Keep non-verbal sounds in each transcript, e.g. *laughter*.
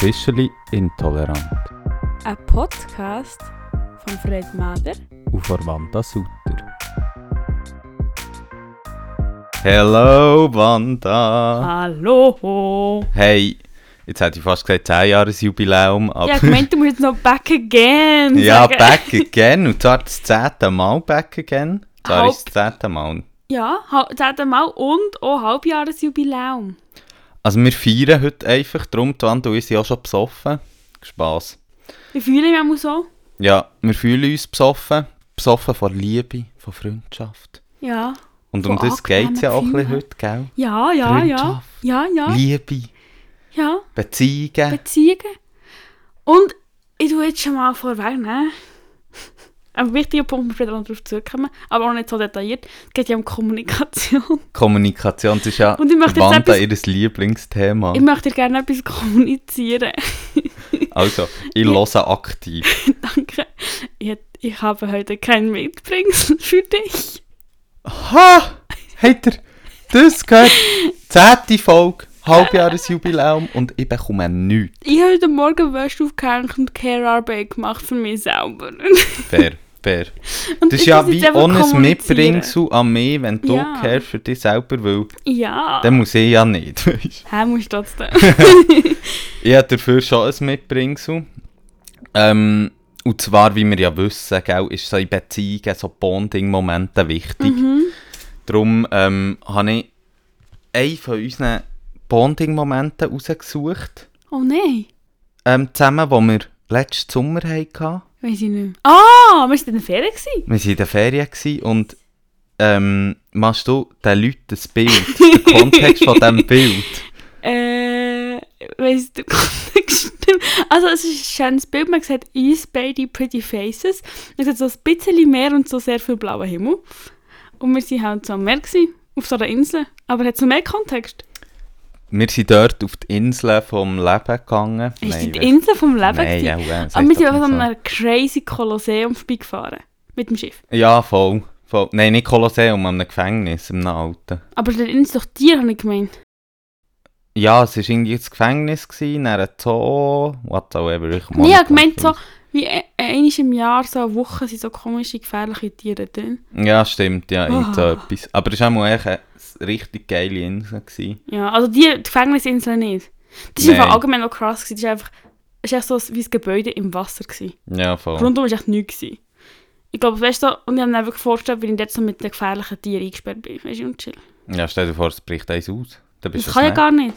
Officially Intolerant Ein Podcast von Fred Mader. und von Wanda Sutter. Hello Wanda! Hallo! Hey, jetzt hätte ich fast gesagt 10 Jahres Jubiläum, aber Ja, ich meinte, du musst jetzt noch back again *laughs* ja, sagen. back again und zwar das 10. Mal back again. Zwar Halb- ist das 10. Mal. Ja, ha- zehnte Mal und auch Halbjahresjubiläum. Also wir feiern heute einfach, darum und ich sind auch schon besoffen. Spass. Wie fühle ich mich auch so? Ja, wir fühlen uns besoffen. Besoffen von Liebe, von Freundschaft. Ja. Und um das geht es ja auch ein bisschen heute, gell? Ja, ja, ja. Ja, ja. Liebe, Ja. Beziehungen. Beziehungen. Und ich tue jetzt schon mal vorweg, ne? Ein wichtiger Punkt, wir noch darauf zurückkommen, aber auch nicht so detailliert. Es geht ja um Kommunikation. *laughs* Kommunikation, das ist ja Und ich möchte Wanda etwas- ihr Lieblingsthema. Ich möchte gerne etwas kommunizieren. *laughs* Also, ich höre aktiv. *laughs* Danke. Ich, ich habe heute kein Mitbringsel für dich. Ha! Habt ihr das gehört? Zehnte Folge, Halbjahresjubiläum und ich bekomme nichts. Ich habe heute Morgen Wäsche aufgehängt und Care-Arbeit gemacht für mich selber. Fair, fair. Und Das ist ja wie ohne kommunizieren. Mitbringsel an mich, wenn du Ja. ja. für dich selber willst. Ja. Dann muss ich ja nicht. *laughs* Hä, musst du trotzdem. *laughs* ich habe dafür schon ein Mitbringsel. Ähm, und zwar, wie wir ja wissen, gell, ist so in Beziehungen, so Bonding-Momente wichtig. mhm. Darum ähm, habe ich einen von unseren Bonding-Momenten rausgesucht. Oh nein. Ähm, zusammen, wo wir letzten Sommer hatten. Weiß ich nicht mehr. Ah, wir waren in der Ferien. gewesen. Wir waren in der Ferien gewesen und ähm, machst du den Leuten das Bild, *laughs* den Kontext von diesem Bild? Äh, weiss du Kontext *laughs* stimmt. Also es ist ein schönes Bild, man sieht uns beide Pretty Faces. Man sieht so ein bisschen Meer und so sehr viel blauer Himmel. Und wir waren halt so am Meer, gewesen, auf so einer Insel. Aber hat es noch mehr Kontext? Wir sind dort auf die Insel vom Leben gegangen. Ist Nein, die Insel vom Leben? Nein, ja, ja, Aber wir sind einfach nicht an so. einem crazy Kolosseum vorbeigefahren. Mit dem Schiff. Ja, voll, voll. Nein, nicht Kolosseum, an einem Gefängnis, einem alten. Aber der Insel ist doch Tier, habe ich gemeint. Ja, es war irgendwie das Gefängnis, gewesen, dann ein Zoo, whatsoever. Ich Nee, ich habe gemeint so, wie e- einmal im Jahr, so eine Woche, sind so komische, gefährliche Tiere drin. Ja, stimmt, ja, irgend so Ah. etwas. Aber es war auch echt eine richtig geile Insel. Gewesen. Ja, also die, die Gefängnisinsel nicht. Das war einfach allgemein auch krass. gewesen. Das war einfach, es war echt so wie ein Gebäude im Wasser. Gewesen. Ja, voll. Rundum war echt nichts. Gewesen. Ich glaube, weißt du, und ich habe mir einfach vorgestellt, wie ich jetzt so mit den gefährlichen Tieren eingesperrt bin. Weißt du, und chill. Ja, stell dir vor, es bricht eins aus. Dann bist Das kann ja gar nicht.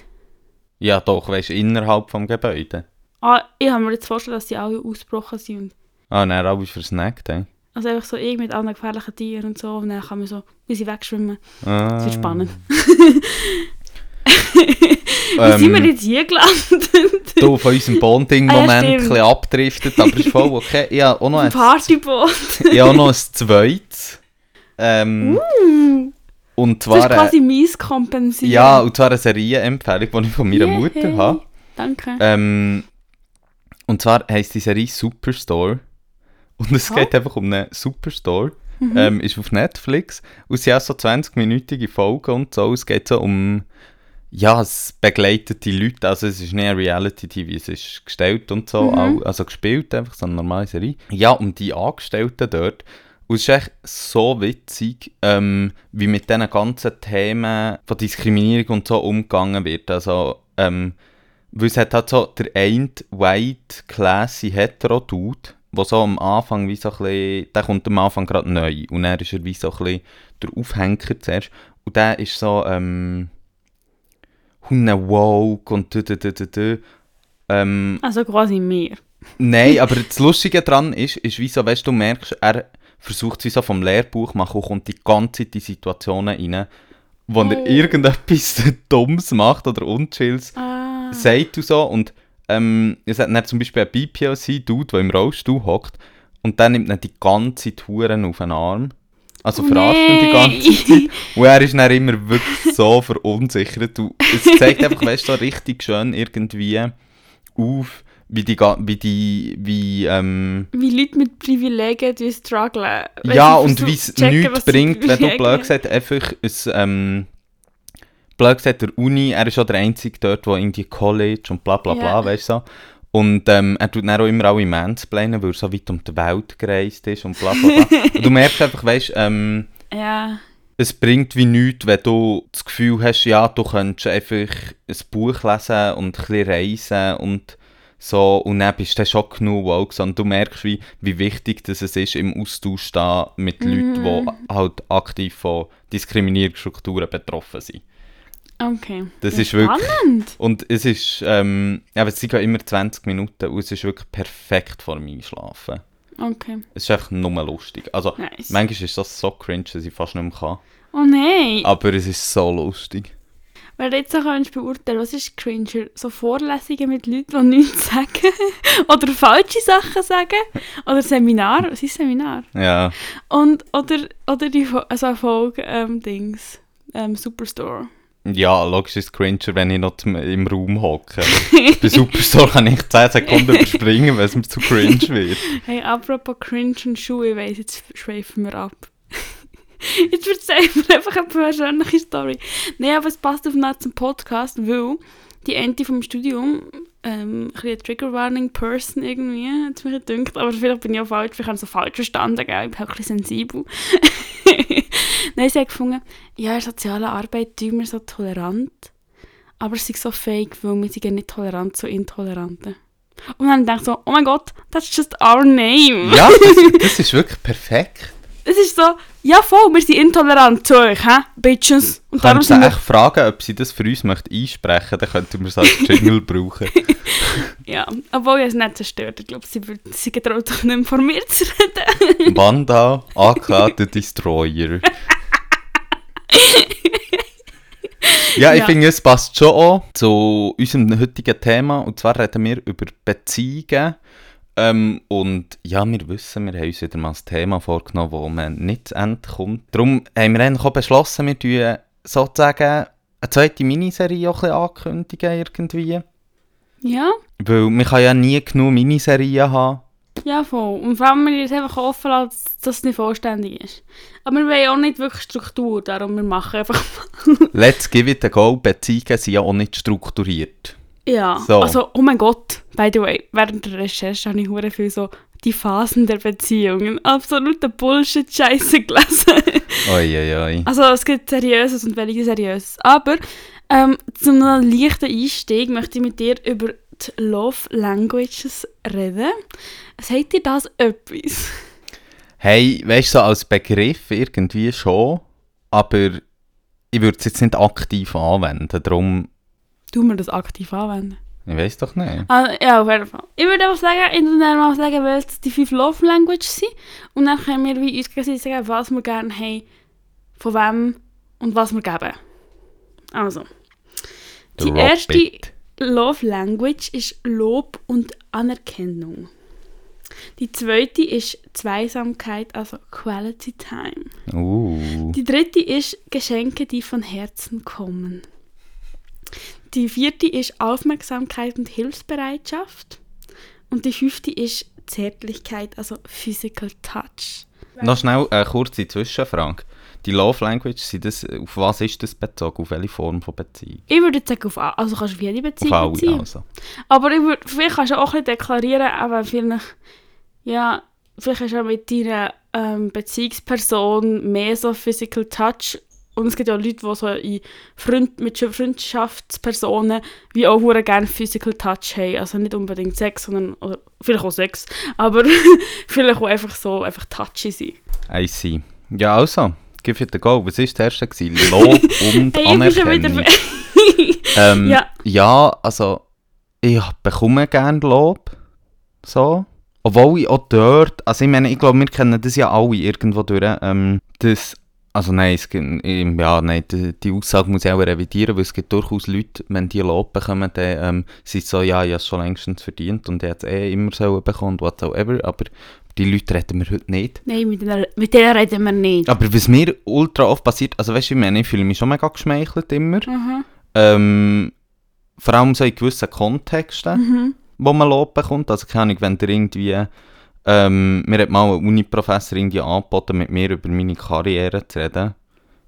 Ja, doch, weißt du, innerhalb des Gebäudes. Ah, ich habe mir jetzt vorgestellt, dass die alle ausgebrochen sind. Ah, nein, alle versnackt, ey. Also einfach so irgendwie mit anderen gefährlichen Tieren und so. Und dann kann man so, wie sie wegschwimmen. Ah. Das wird spannend. *laughs* Wie sind wir Ähm, jetzt hier gelandet? du von unserem Bonding-Moment Ah, ja, ein stimmt. bisschen abdriftet, aber ist voll okay. Habe auch noch Ein ich habe auch noch ein zweites. Ähm, Uh, und das zwar, ist äh, quasi mies kompensieren. ja, und zwar eine Serienempfehlung, die ich von meiner Yay. Mutter habe. Danke. Ähm, und zwar heisst die Serie Superstore. Und es geht einfach um einen Superstore. Mhm. Ähm, ist auf Netflix. Und sie hat so 20-minütige Folgen und so. Es geht so um. Ja, es begleitet die Leute. Also, es ist nicht ein Reality-TV, es ist gestellt und so. Mhm. Also, gespielt, einfach so eine normale Serie. Ja, um die Angestellten dort. Und es ist echt so witzig, ähm, wie mit diesen ganzen Themen von Diskriminierung und so umgegangen wird. Also, ähm, weil es hat halt so der eine white, classy, hetero Dude, der so am Anfang wie so ein bisschen, der kommt am Anfang gerade neu und dann ist er wie so ein bisschen der Aufhänger zuerst. Und der ist so, ähm, Hunde woke und du, du, du, du. Ähm, Also quasi mehr. Nein, aber das Lustige daran ist, ist wie so, weißt du, merkst, er versucht es so vom Lehrbuch machen und kommt die ganze Zeit in Situationen rein, wo er Oh. irgendetwas *laughs* Dummes macht oder Unchills Ah. sagt und so. Und ähm, es hat dann zum Beispiel einen BPLC-Dude, der im Rollstuhl hockt und dann nimmt er die ganze Touren auf den Arm. Also Oh verarscht ihn die ganze. *laughs* Zeit. Und er ist dann immer wirklich so *laughs* verunsichert. Und es zeigt einfach, weißt du, so richtig schön irgendwie auf, wie die, wie die, wie, ähm, Wie Leute mit Privilegien die strugglen. ja, und wie es nichts bringt, wenn du blöd gesagt einfach ein, ähm, blöd gesagt, der Uni, er ist auch der Einzige dort, der irgendwie College und bla bla bla, Ja. weißt du so. Und ähm, er tut dann auch immer alle mansplainen, weil er so weit um die Welt gereist ist und bla bla bla. *laughs* und du merkst einfach, weißt du, ähm, Ja. es bringt wie nichts, wenn du das Gefühl hast, ja, du könntest einfach ein Buch lesen und ein bisschen reisen und so, und dann bist du schon genug woke, sondern du merkst, wie, wie wichtig das es ist, im Austausch stehen mit Leuten, die halt aktiv von Diskriminierungsstrukturen betroffen sind. Okay. Das ja, ist wirklich- Spannend. Und es ist, ähm, ja, es sind ja immer 20 Minuten und es ist wirklich perfekt vor dem Einschlafen. Okay. Es ist einfach nur lustig. Also, Nice. manchmal ist das so cringe, dass ich fast nicht mehr kann. Oh nein. Aber es ist so lustig. Wenn du jetzt so kannst beurteilen, was ist cringer? So Vorlesungen mit Leuten, die nichts *laughs* sagen? oder falsche Sachen sagen? Oder Seminar? Was ist Seminar? Ja. Und, oder, oder die also Folge, ähm, Dings, ähm, Superstore. Ja, logisch ist es cringer, wenn ich noch im Raum hocke. Bei Superstore kann ich 10 Sekunden überspringen, weil es mir zu cringe wird. Hey, apropos cringe und Schuhe, ich weiss, jetzt schweifen wir ab. *laughs* jetzt erzählen wir einfach eine persönliche Story. Nein, aber es passt auf nach zum Podcast, weil die Ente vom Studium, ähm, ein Trigger-Warning-Person irgendwie, hat es mir gedacht, aber vielleicht bin ich auch falsch, vielleicht habe ich es so falsch verstanden, gell? ich bin auch ein bisschen sensibel. *laughs* Nein, sie hat gefunden, ja, in der sozialen Arbeit tun wir so tolerant, aber es ist so fake, weil wir sind ja nicht tolerant zu Intoleranten. Und dann denke ich so, oh mein Gott, that's just our name. Ja, das, *laughs* das ist wirklich perfekt. Es ist so, ja voll, wir sind intolerant zu euch, hä? Bitches. Und darum sind wir... echt fragen, ob sie das für uns möchte einsprechen dann könnten wir es als Jingle *laughs* brauchen. *laughs* Ja, obwohl ich es nicht zerstört. Ich glaube, sie, sie getraut sich nicht mehr vor mir zu reden. Wanda, AK, der Destroyer. Ja, ich Ja. finde, es passt schon auch zu unserem heutigen Thema. Und zwar reden wir über Beziehungen. Ähm, und ja, wir wissen, wir haben uns wieder mal ein Thema vorgenommen, wo man nicht zu Ende kommt. Darum haben wir eigentlich auch beschlossen, wir tun sozusagen eine zweite Miniserie auch ein ankündigen irgendwie. Ja, Weil man kann ja nie genug Miniserien haben. Ja voll. Und vor allem, wir es einfach offen lassen, dass es nicht vollständig ist. Aber wir wollen auch nicht wirklich Struktur, darum wir machen einfach... *laughs* Let's give it a go. Beziehungen sind ja auch nicht strukturiert. Ja, So. also, oh mein Gott, by the way, während der Recherche habe ich hure viel so die Phasen der Beziehungen. Absoluter Bullshit-Scheiße gelesen. Oi, oi, oi. Also es gibt Seriöses und weniger Seriöses. Aber ähm, zu einem leichten Einstieg möchte ich mit dir über die Love Languages reden. Sagt dir das etwas? Hey, weißt du, so als Begriff irgendwie schon, aber ich würde es jetzt nicht aktiv anwenden. Darum, Du mir das aktiv anwenden. ich weiß doch nicht. Ah, ja, auf jeden Fall. Ich würde einfach sagen, ich würde mal sagen, welches die fünf Love Languages sind. Und dann können wir wie uns gegenseitig sagen, was wir gerne haben, von wem und was wir geben. Also. Die erste. Love Language ist Lob und Anerkennung. Die zweite ist Zweisamkeit, also Quality Time. Uh. Die dritte ist Geschenke, die von Herzen kommen. Die vierte ist Aufmerksamkeit und Hilfsbereitschaft. Und die fünfte ist Zärtlichkeit, also Physical Touch. Noch schnell eine kurze Zwischenfrage. Die Love Language, sind das, auf was ist das bezogen? Auf welche Form von Beziehung? Ich würde sagen, auf, also kannst du auf jede Beziehung Auf alle beziehen. also. Aber ich würde, vielleicht kannst du auch ein bisschen deklarieren, aber vielleicht, ja, vielleicht hast du auch mit deiner ähm, Beziehungsperson mehr so Physical Touch. Und es gibt ja Leute, die so in Freund, mit Freundschaftspersonen wie auch gerne Physical Touch haben. Also nicht unbedingt Sex, sondern oder vielleicht auch Sex, aber *laughs* vielleicht auch einfach so einfach touchy sein. I see. Ja, also, give it a go. Was war das erste? Gewesen? Lob *laughs* und Hey. Anerkennung. *laughs* Ähm, Ja. ja. also ich bekomme gerne Lob. So. Obwohl ich auch dort, also ich meine, ich glaube, wir kennen das ja alle irgendwo durch. Ähm, das, also nein, es ja, nein, die, die Aussage muss ich auch revidieren, weil es gibt durchaus Leute, wenn die Lob bekommen, dann ähm, sind so, ja, ich habe es schon längstens verdient und ich hätte es eh immer so bekommen whatsoever, aber die Leute reden wir heute nicht. Nein, mit denen, mit denen reden wir nicht. Aber was mir ultra oft passiert, also weißt du, ich meine, ich fühle mich schon mega geschmeichelt immer. Mhm. Ähm, vor allem so in gewissen Kontexten, Mhm. wo man Lob bekommt. Also keine Ahnung, wenn der irgendwie... Ähm, mir hat mal ein Uni-Professor irgendwie angeboten, mit mir über meine Karriere zu reden.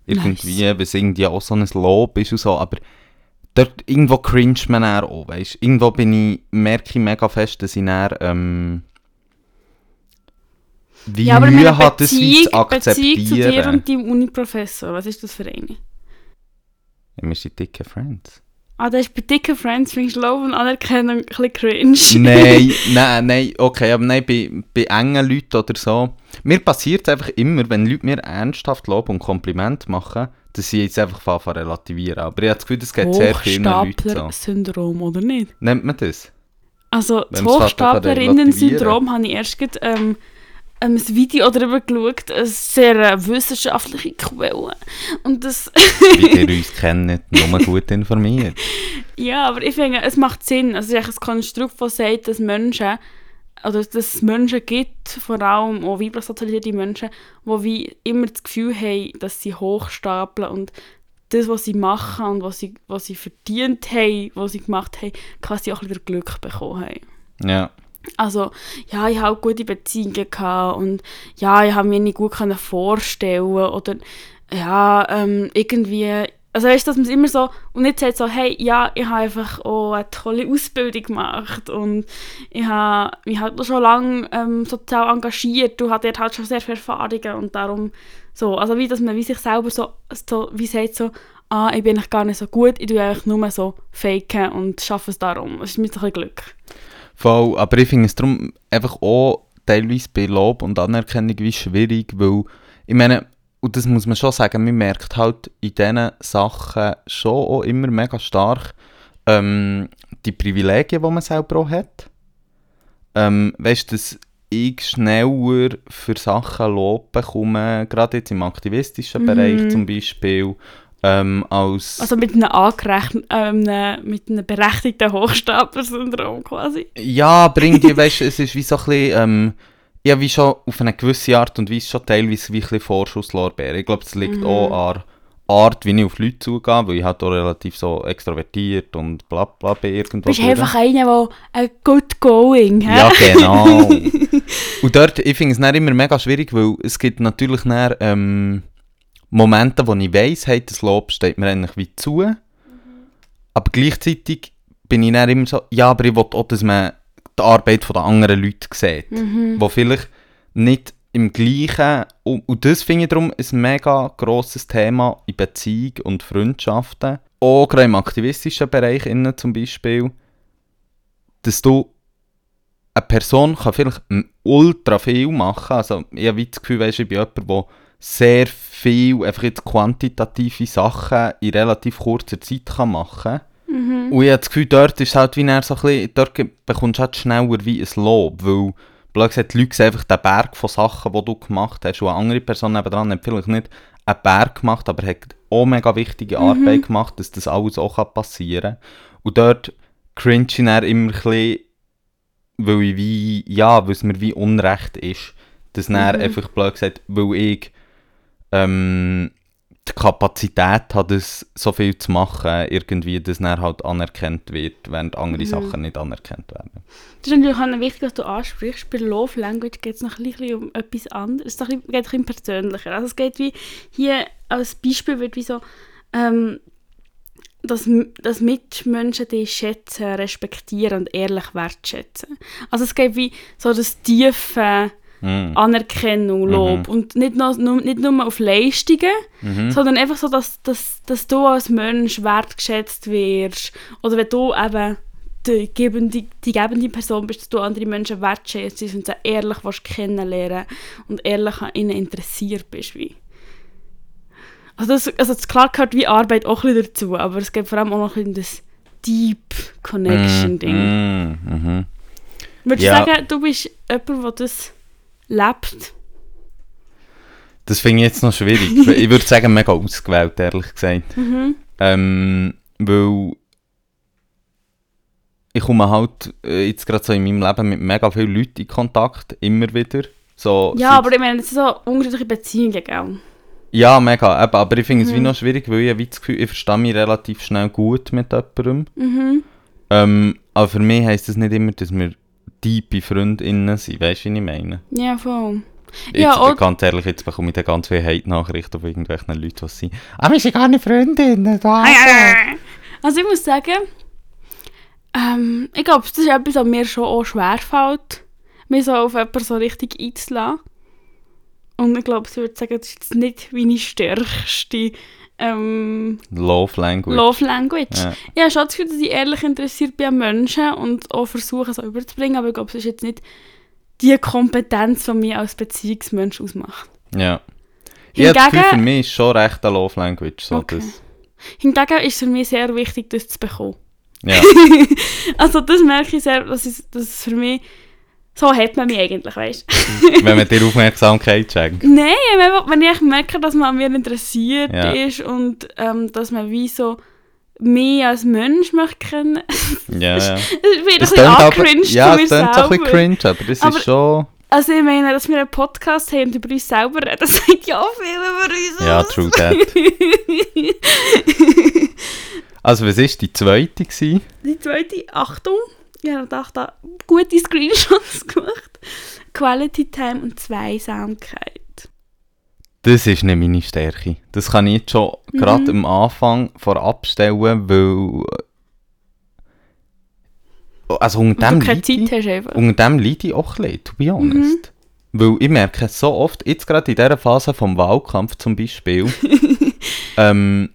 Irgendwie, weil es irgendwie auch so ein Lob ist und so, aber dort irgendwo cringe man auch, weißt Irgendwo bin ich, merke ich mega fest, dass ich dann, ähm, wie ja, aber Mühe hat, das wie zu Beziehung, Beziehung zu dir akzeptieren. und deinem Uni-Professor, was ist das für eine? Ja, wir sind dicke Friends. Ah, das ist bei dicken Friends, finde ich Lob und Anerkennung ein bisschen cringe. *laughs* nein, *laughs* nein, nein, okay, aber nein, bei, bei engen Leuten oder so. Mir passiert es einfach immer, wenn Leute mir ernsthaft Lob und Kompliment machen, dass sie jetzt einfach anfangen zu relativieren. Aber ich habe das Gefühl, das geht sehr vielen Leuten so. Hochstapler-Syndrom, oder nicht? Nennt man das? Also, das man's Hochstaplerinnen-Syndrom habe ich erst gerade, ähm, ähm, ein Video darüber geschaut, eine sehr äh, wissenschaftliche Quelle. Und das... *laughs* Wie ihr uns *laughs* kennt, nur gut informiert. Ja, aber ich finde, es macht Sinn. Also es ist ein Konstrukt, das sagt, dass Menschen, oder dass es Menschen gibt, vor allem auch weiblich sozialisierte Menschen, die wie immer das Gefühl haben, dass sie hochstapeln und das, was sie machen und was sie, was sie verdient haben, was sie gemacht haben, quasi auch wieder Glück bekommen haben. Ja. Also, ja, ich habe gute Beziehungen gehabt und ja, ich habe mir nicht gut vorstellen oder ja, ähm, irgendwie, also weißt du, dass man es immer so, und nicht sagt so, hey, ja, ich habe einfach auch eine tolle Ausbildung gemacht und ich habe mich halt schon lange ähm, sozial engagiert, du hast dort halt schon sehr viele Erfahrungen und darum so, also wie, dass man wie sich selber so, so wie sagt so, ah, ich bin eigentlich gar nicht so gut, ich tue einfach nur so faken und schaffe es darum. Das ist so ein Glück. Voll, aber ich finde es darum einfach auch teilweise bei Lob und Anerkennung wie schwierig, weil, ich meine, und das muss man schon sagen, man merkt halt in diesen Sachen schon auch immer mega stark ähm, die Privilegien, die man selber auch hat. Ähm, weißt du, dass ich schneller für Sachen Lob bekomme, gerade jetzt im aktivistischen Mhm. Bereich zum Beispiel, ähm, als... Also mit einem angerechnet, ähm, mit einem berechtigten Hochstapler-Syndrom quasi. Ja, aber irgendwie, *laughs* weißt es ist wie so ein bisschen, ähm, ja, wie schon auf eine gewisse Art und Weise schon teilweise wie ein bisschen. Ich glaube, es liegt Mhm. auch an der Art, wie ich auf Leute zugehe, weil ich halt auch relativ so extrovertiert und bla bla bin irgendwo. Du bist einfach einer, der ein good going, hä? Ja, genau. *laughs* und dort, ich finde es immer mega schwierig, weil es gibt natürlich dann, ähm, Momente, wo ich weiss, hey, das Lob steht mir eigentlich wie zu. Aber gleichzeitig bin ich dann immer so, ja, aber ich will auch, dass man die Arbeit der anderen Leute sieht. Mhm. Wo vielleicht nicht im gleichen, und, und das finde ich darum ein mega grosses Thema in Beziehung und Freundschaften, auch gerade im aktivistischen Bereich innen zum Beispiel, dass du eine Person kann vielleicht ultra viel machen, also ich habe wie das Gefühl, weißt, ich bin jemand, der sehr viel, einfach jetzt quantitative Sachen in relativ kurzer Zeit kann machen kann. Und ich habe das Gefühl, dort ist halt wie so ein bisschen, dort bekommst du halt schneller wie ein Lob, weil, blöd gesagt, die Leute sehen einfach den Berg von Sachen, die du gemacht hast, und eine andere Person nebenan hat vielleicht nicht einen Berg gemacht, aber hat auch mega wichtige Arbeit gemacht, dass das alles auch passieren kann. Und dort cringe ich dann immer ein bisschen, weil ich wie, ja, weil es mir wie Unrecht ist, dass dann einfach, blöd gesagt, weil ich ähm, die Kapazität hat, das so viel zu machen, irgendwie, dass dann halt anerkannt wird, während andere Sachen nicht anerkannt werden. Das ist natürlich auch wichtig, was du ansprichst. Bei Love Language geht es noch ein bisschen um etwas anderes. Es geht ein bisschen- persönlicher. Also es geht wie, hier als Beispiel wird wie so, ähm, dass, dass Mitmenschen dich schätzen, respektieren und ehrlich wertschätzen. Also es geht wie so das tiefe Mm. Anerkennung, Lob. Und nicht nur, nicht nur auf Leistungen, Mhm. sondern einfach so, dass, dass, dass du als Mensch wertgeschätzt wirst. Oder wenn du eben die gebende, die gebende Person bist, dass du andere Menschen wertschätzt und sie ehrlich kennenlernen und ehrlich an ihnen interessiert bist. Wie. Also, das, also das klar gehört wie Arbeit auch ein bisschen dazu, aber es gibt vor allem auch noch ein bisschen das Deep Connection-Ding. Mm, mhm. Würdest Ja. du sagen, du bist jemand, der das lebt? Das finde ich jetzt noch schwierig. *laughs* ich würde sagen, mega ausgewählt, ehrlich gesagt. Mhm. Ähm, weil ich komme halt äh, jetzt gerade so in meinem Leben mit mega vielen Leuten in Kontakt, immer wieder. So, Ja, aber ich meine, es sind so unterschiedliche Beziehungen, gell? Ja, mega. Eben, aber ich finde es wie Mhm. noch schwierig, weil ich wie das Gefühl, ich verstehe mich relativ schnell gut mit jemandem. Mhm. Ähm, aber für mich heisst das nicht immer, dass wir tiefe FreundInnen sind. Weißt du, was ich meine? Ja, voll. Jetzt, Ja, ganz ehrlich, jetzt bekomme ich dann ganz viele Hate-Nachrichten auf irgendwelchen Leuten, die sind. Ah, wir sind gar nicht Freundinnen. Da. Also ich muss sagen, ähm, ich glaube, das ist etwas, was mir schon auch schwerfällt, mich so auf jemanden so richtig einzulassen. Und ich glaube, ich würde sagen, das ist jetzt nicht meine stärkste ähm, Love Language. Love Language. Ja. Ich habe schon das Gefühl, dass ich ehrlich interessiert bin an Menschen und auch versuche, es überzubringen, aber ich glaube, es ist jetzt nicht die Kompetenz, die mich als Beziehungsmensch ausmacht. ja. Ich habe das Gefühl, für Hingegen, mich ist schon recht eine Love Language. So Okay. das, hingegen ist es für mich sehr wichtig, das zu bekommen. ja. *laughs* Also das merke ich sehr, dass es für mich... So hat man mich eigentlich, weißt Wenn man dir *laughs* Aufmerksamkeit schenkt. Nein, wenn, wenn ich merke, dass man an mir interessiert Ja. ist und ähm, dass man wie so mich als Mensch möchte kennen. *laughs* Ja, ja. Ich bin ein bisschen angecringed ja, es klingt ein bisschen cringe, aber das Aber- ist schon... Also ich meine, dass wir einen Podcast haben und über uns selber reden, *laughs* das sagt ja auch viel über uns Ja, aus. true that. Also, was war die zweite? Gewesen? Die zweite, Achtung, ich habe gedacht, da gute Screenshots *laughs* gemacht. Quality Time und Zweisamkeit. Das ist nicht meine Stärke. Das kann ich jetzt schon Mhm. gerade am Anfang vorab stellen, weil... Also unter dem, du keine leide ich, Zeit hast einfach. unter dem leide ich auch ein bisschen, to be Mhm. honest. Weil ich merke so oft, jetzt gerade in dieser Phase vom Wahlkampf zum Beispiel, *laughs* ähm,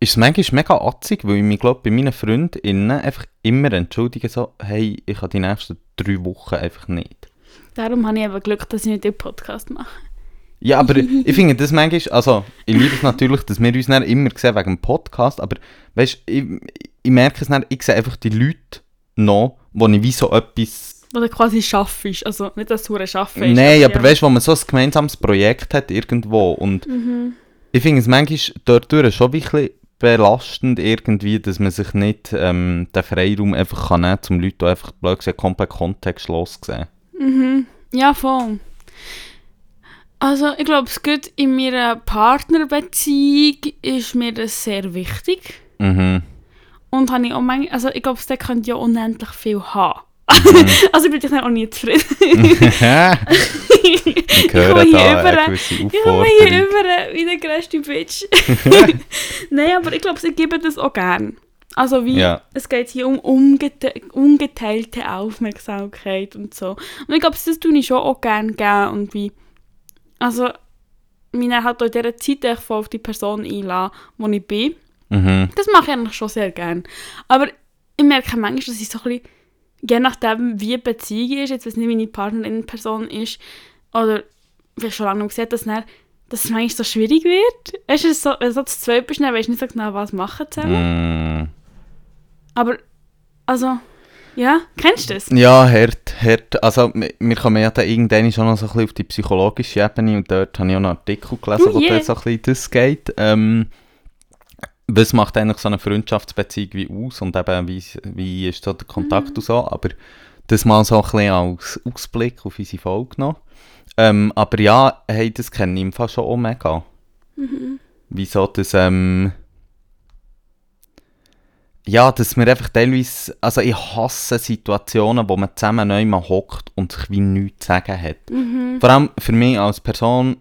ist es manchmal mega atzig, weil ich mich glaube bei meinen FreundInnen einfach immer entschuldige, so, hey, ich habe die nächsten drei Wochen einfach nicht. Darum habe ich eben Glück, dass ich nicht den Podcast mache. Ja, aber *laughs* ich finde das manchmal, also ich liebe es natürlich, dass wir uns dann immer sehen wegen dem Podcast, aber weißt ich, ich merke es dann, ich sehe einfach die Leute noch, wo ich wie so etwas... Was du quasi schaffst. Also nicht, dass du es schaffen Nein, aber weißt du, wo man so ein gemeinsames Projekt hat irgendwo und Mhm. ich finde es manchmal dort schon ein bisschen belastend irgendwie, dass man sich nicht ähm, den Freiraum einfach kann nehmen kann, um Leute einfach blöd gesagt komplett kontextlos zu sehen. Mhm. Ja, voll. Also, ich glaube, es geht in meiner Partnerbeziehung ist mir das sehr wichtig. Mhm. Und habe ich auch manchmal, also ich glaube, der könnte ja unendlich viel haben. Mhm. *laughs* also ich bin dann auch nie zufrieden. *laughs* *laughs* ich Ich höre komme hier da über- eine gewisse Ich komme hier über wie der grösste Bitch. Nein, aber ich glaube, sie geben das auch gern. Also wie, Ja. es geht hier um ungete ungeteilte Aufmerksamkeit und so. Und ich glaube, das tue ich schon auch gern geben und wie, also, mich halt auch in dieser Zeit echt voll auf die Person einlassen, wo ich bin. Mhm. Das mache ich eigentlich schon sehr gern. Aber ich merke manchmal, dass ich so ein bisschen, je nachdem, wie die Beziehung ist, jetzt es nicht meine Partnerin Person ist, oder wie schon lange gesehen, dass, dann, dass es manchmal so schwierig wird. Weißt du, so, wenn du so zu zweit bist, dann weißt du nicht so genau, was machen zusammen. Mm. Aber, also, ja, kennst du das? Ja, hart, hart. Also, wir kommen ja da irgendwann schon noch so ein bisschen auf die psychologische Ebene und dort habe ich auch noch einen Artikel gelesen, Oh wo je. dort so ein bisschen das geht. Ähm, was macht eigentlich so eine Freundschaftsbeziehung wie aus und eben, wie, wie ist so der Kontakt Mhm. und so, aber das mal so ein bisschen als Ausblick auf unsere Folge noch. Ähm, aber ja, hey, das kenne ich im Fall schon auch mega. Mhm. Wieso das, ähm... Ja, dass wir einfach teilweise... Also ich hasse Situationen, wo man zusammen neu mal hockt und sich wie nichts zu sagen hat. Mhm. Vor allem für mich als Person,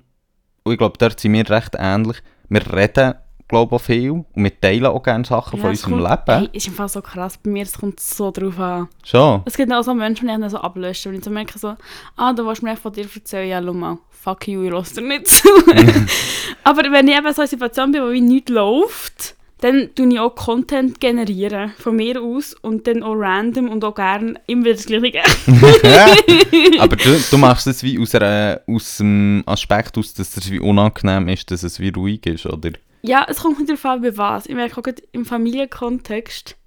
und ich glaube, dort sind wir recht ähnlich, wir reden, glaube auch viel und wir teilen auch gerne Sachen von es unserem kommt- Leben. Hey, ist Fall so krass bei mir, es kommt so drauf an. Schon. Es gibt auch so Menschen, die ich dann so ablöschen, wenn ich so merke, so, ah, du willst mir von dir erzählen, ja, schau mal, fuck you, ich lasse dir nicht zu. *laughs* Aber wenn ich eben so in einer Situation bin, wo wie nichts läuft, dann tue ich auch Content generieren, von mir aus, und dann auch random und auch gerne immer wieder das Gleiche. *laughs* Aber du, du machst es wie aus, einer, aus dem Aspekt aus, dass es wie unangenehm ist, dass es wie ruhig ist, oder? Ja, es kommt nicht darauf an, bei was. Ich merke auch gerade im Familienkontext,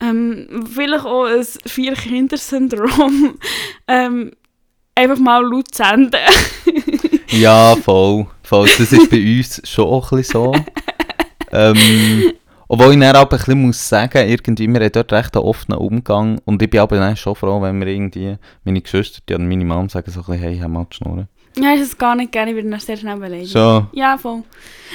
ähm, vielleicht auch ein Vier-Kinder-Syndrom, *laughs* ähm, einfach mal laut senden. *laughs* Ja, voll. voll. Das ist bei uns schon auch ein bisschen so. ähm, obwohl ich dann aber ein muss sagen, irgendwie, wir haben dort recht einen offenen Umgang. Und ich bin aber dann schon froh, wenn wir irgendwie, meine Geschwister an meine Mom sagen, so ein bisschen, hey, hör mal die Schnurren. Ja, ich es gar nicht gerne, ich werde sehr schnell beleidigt. Schon. Ja, voll.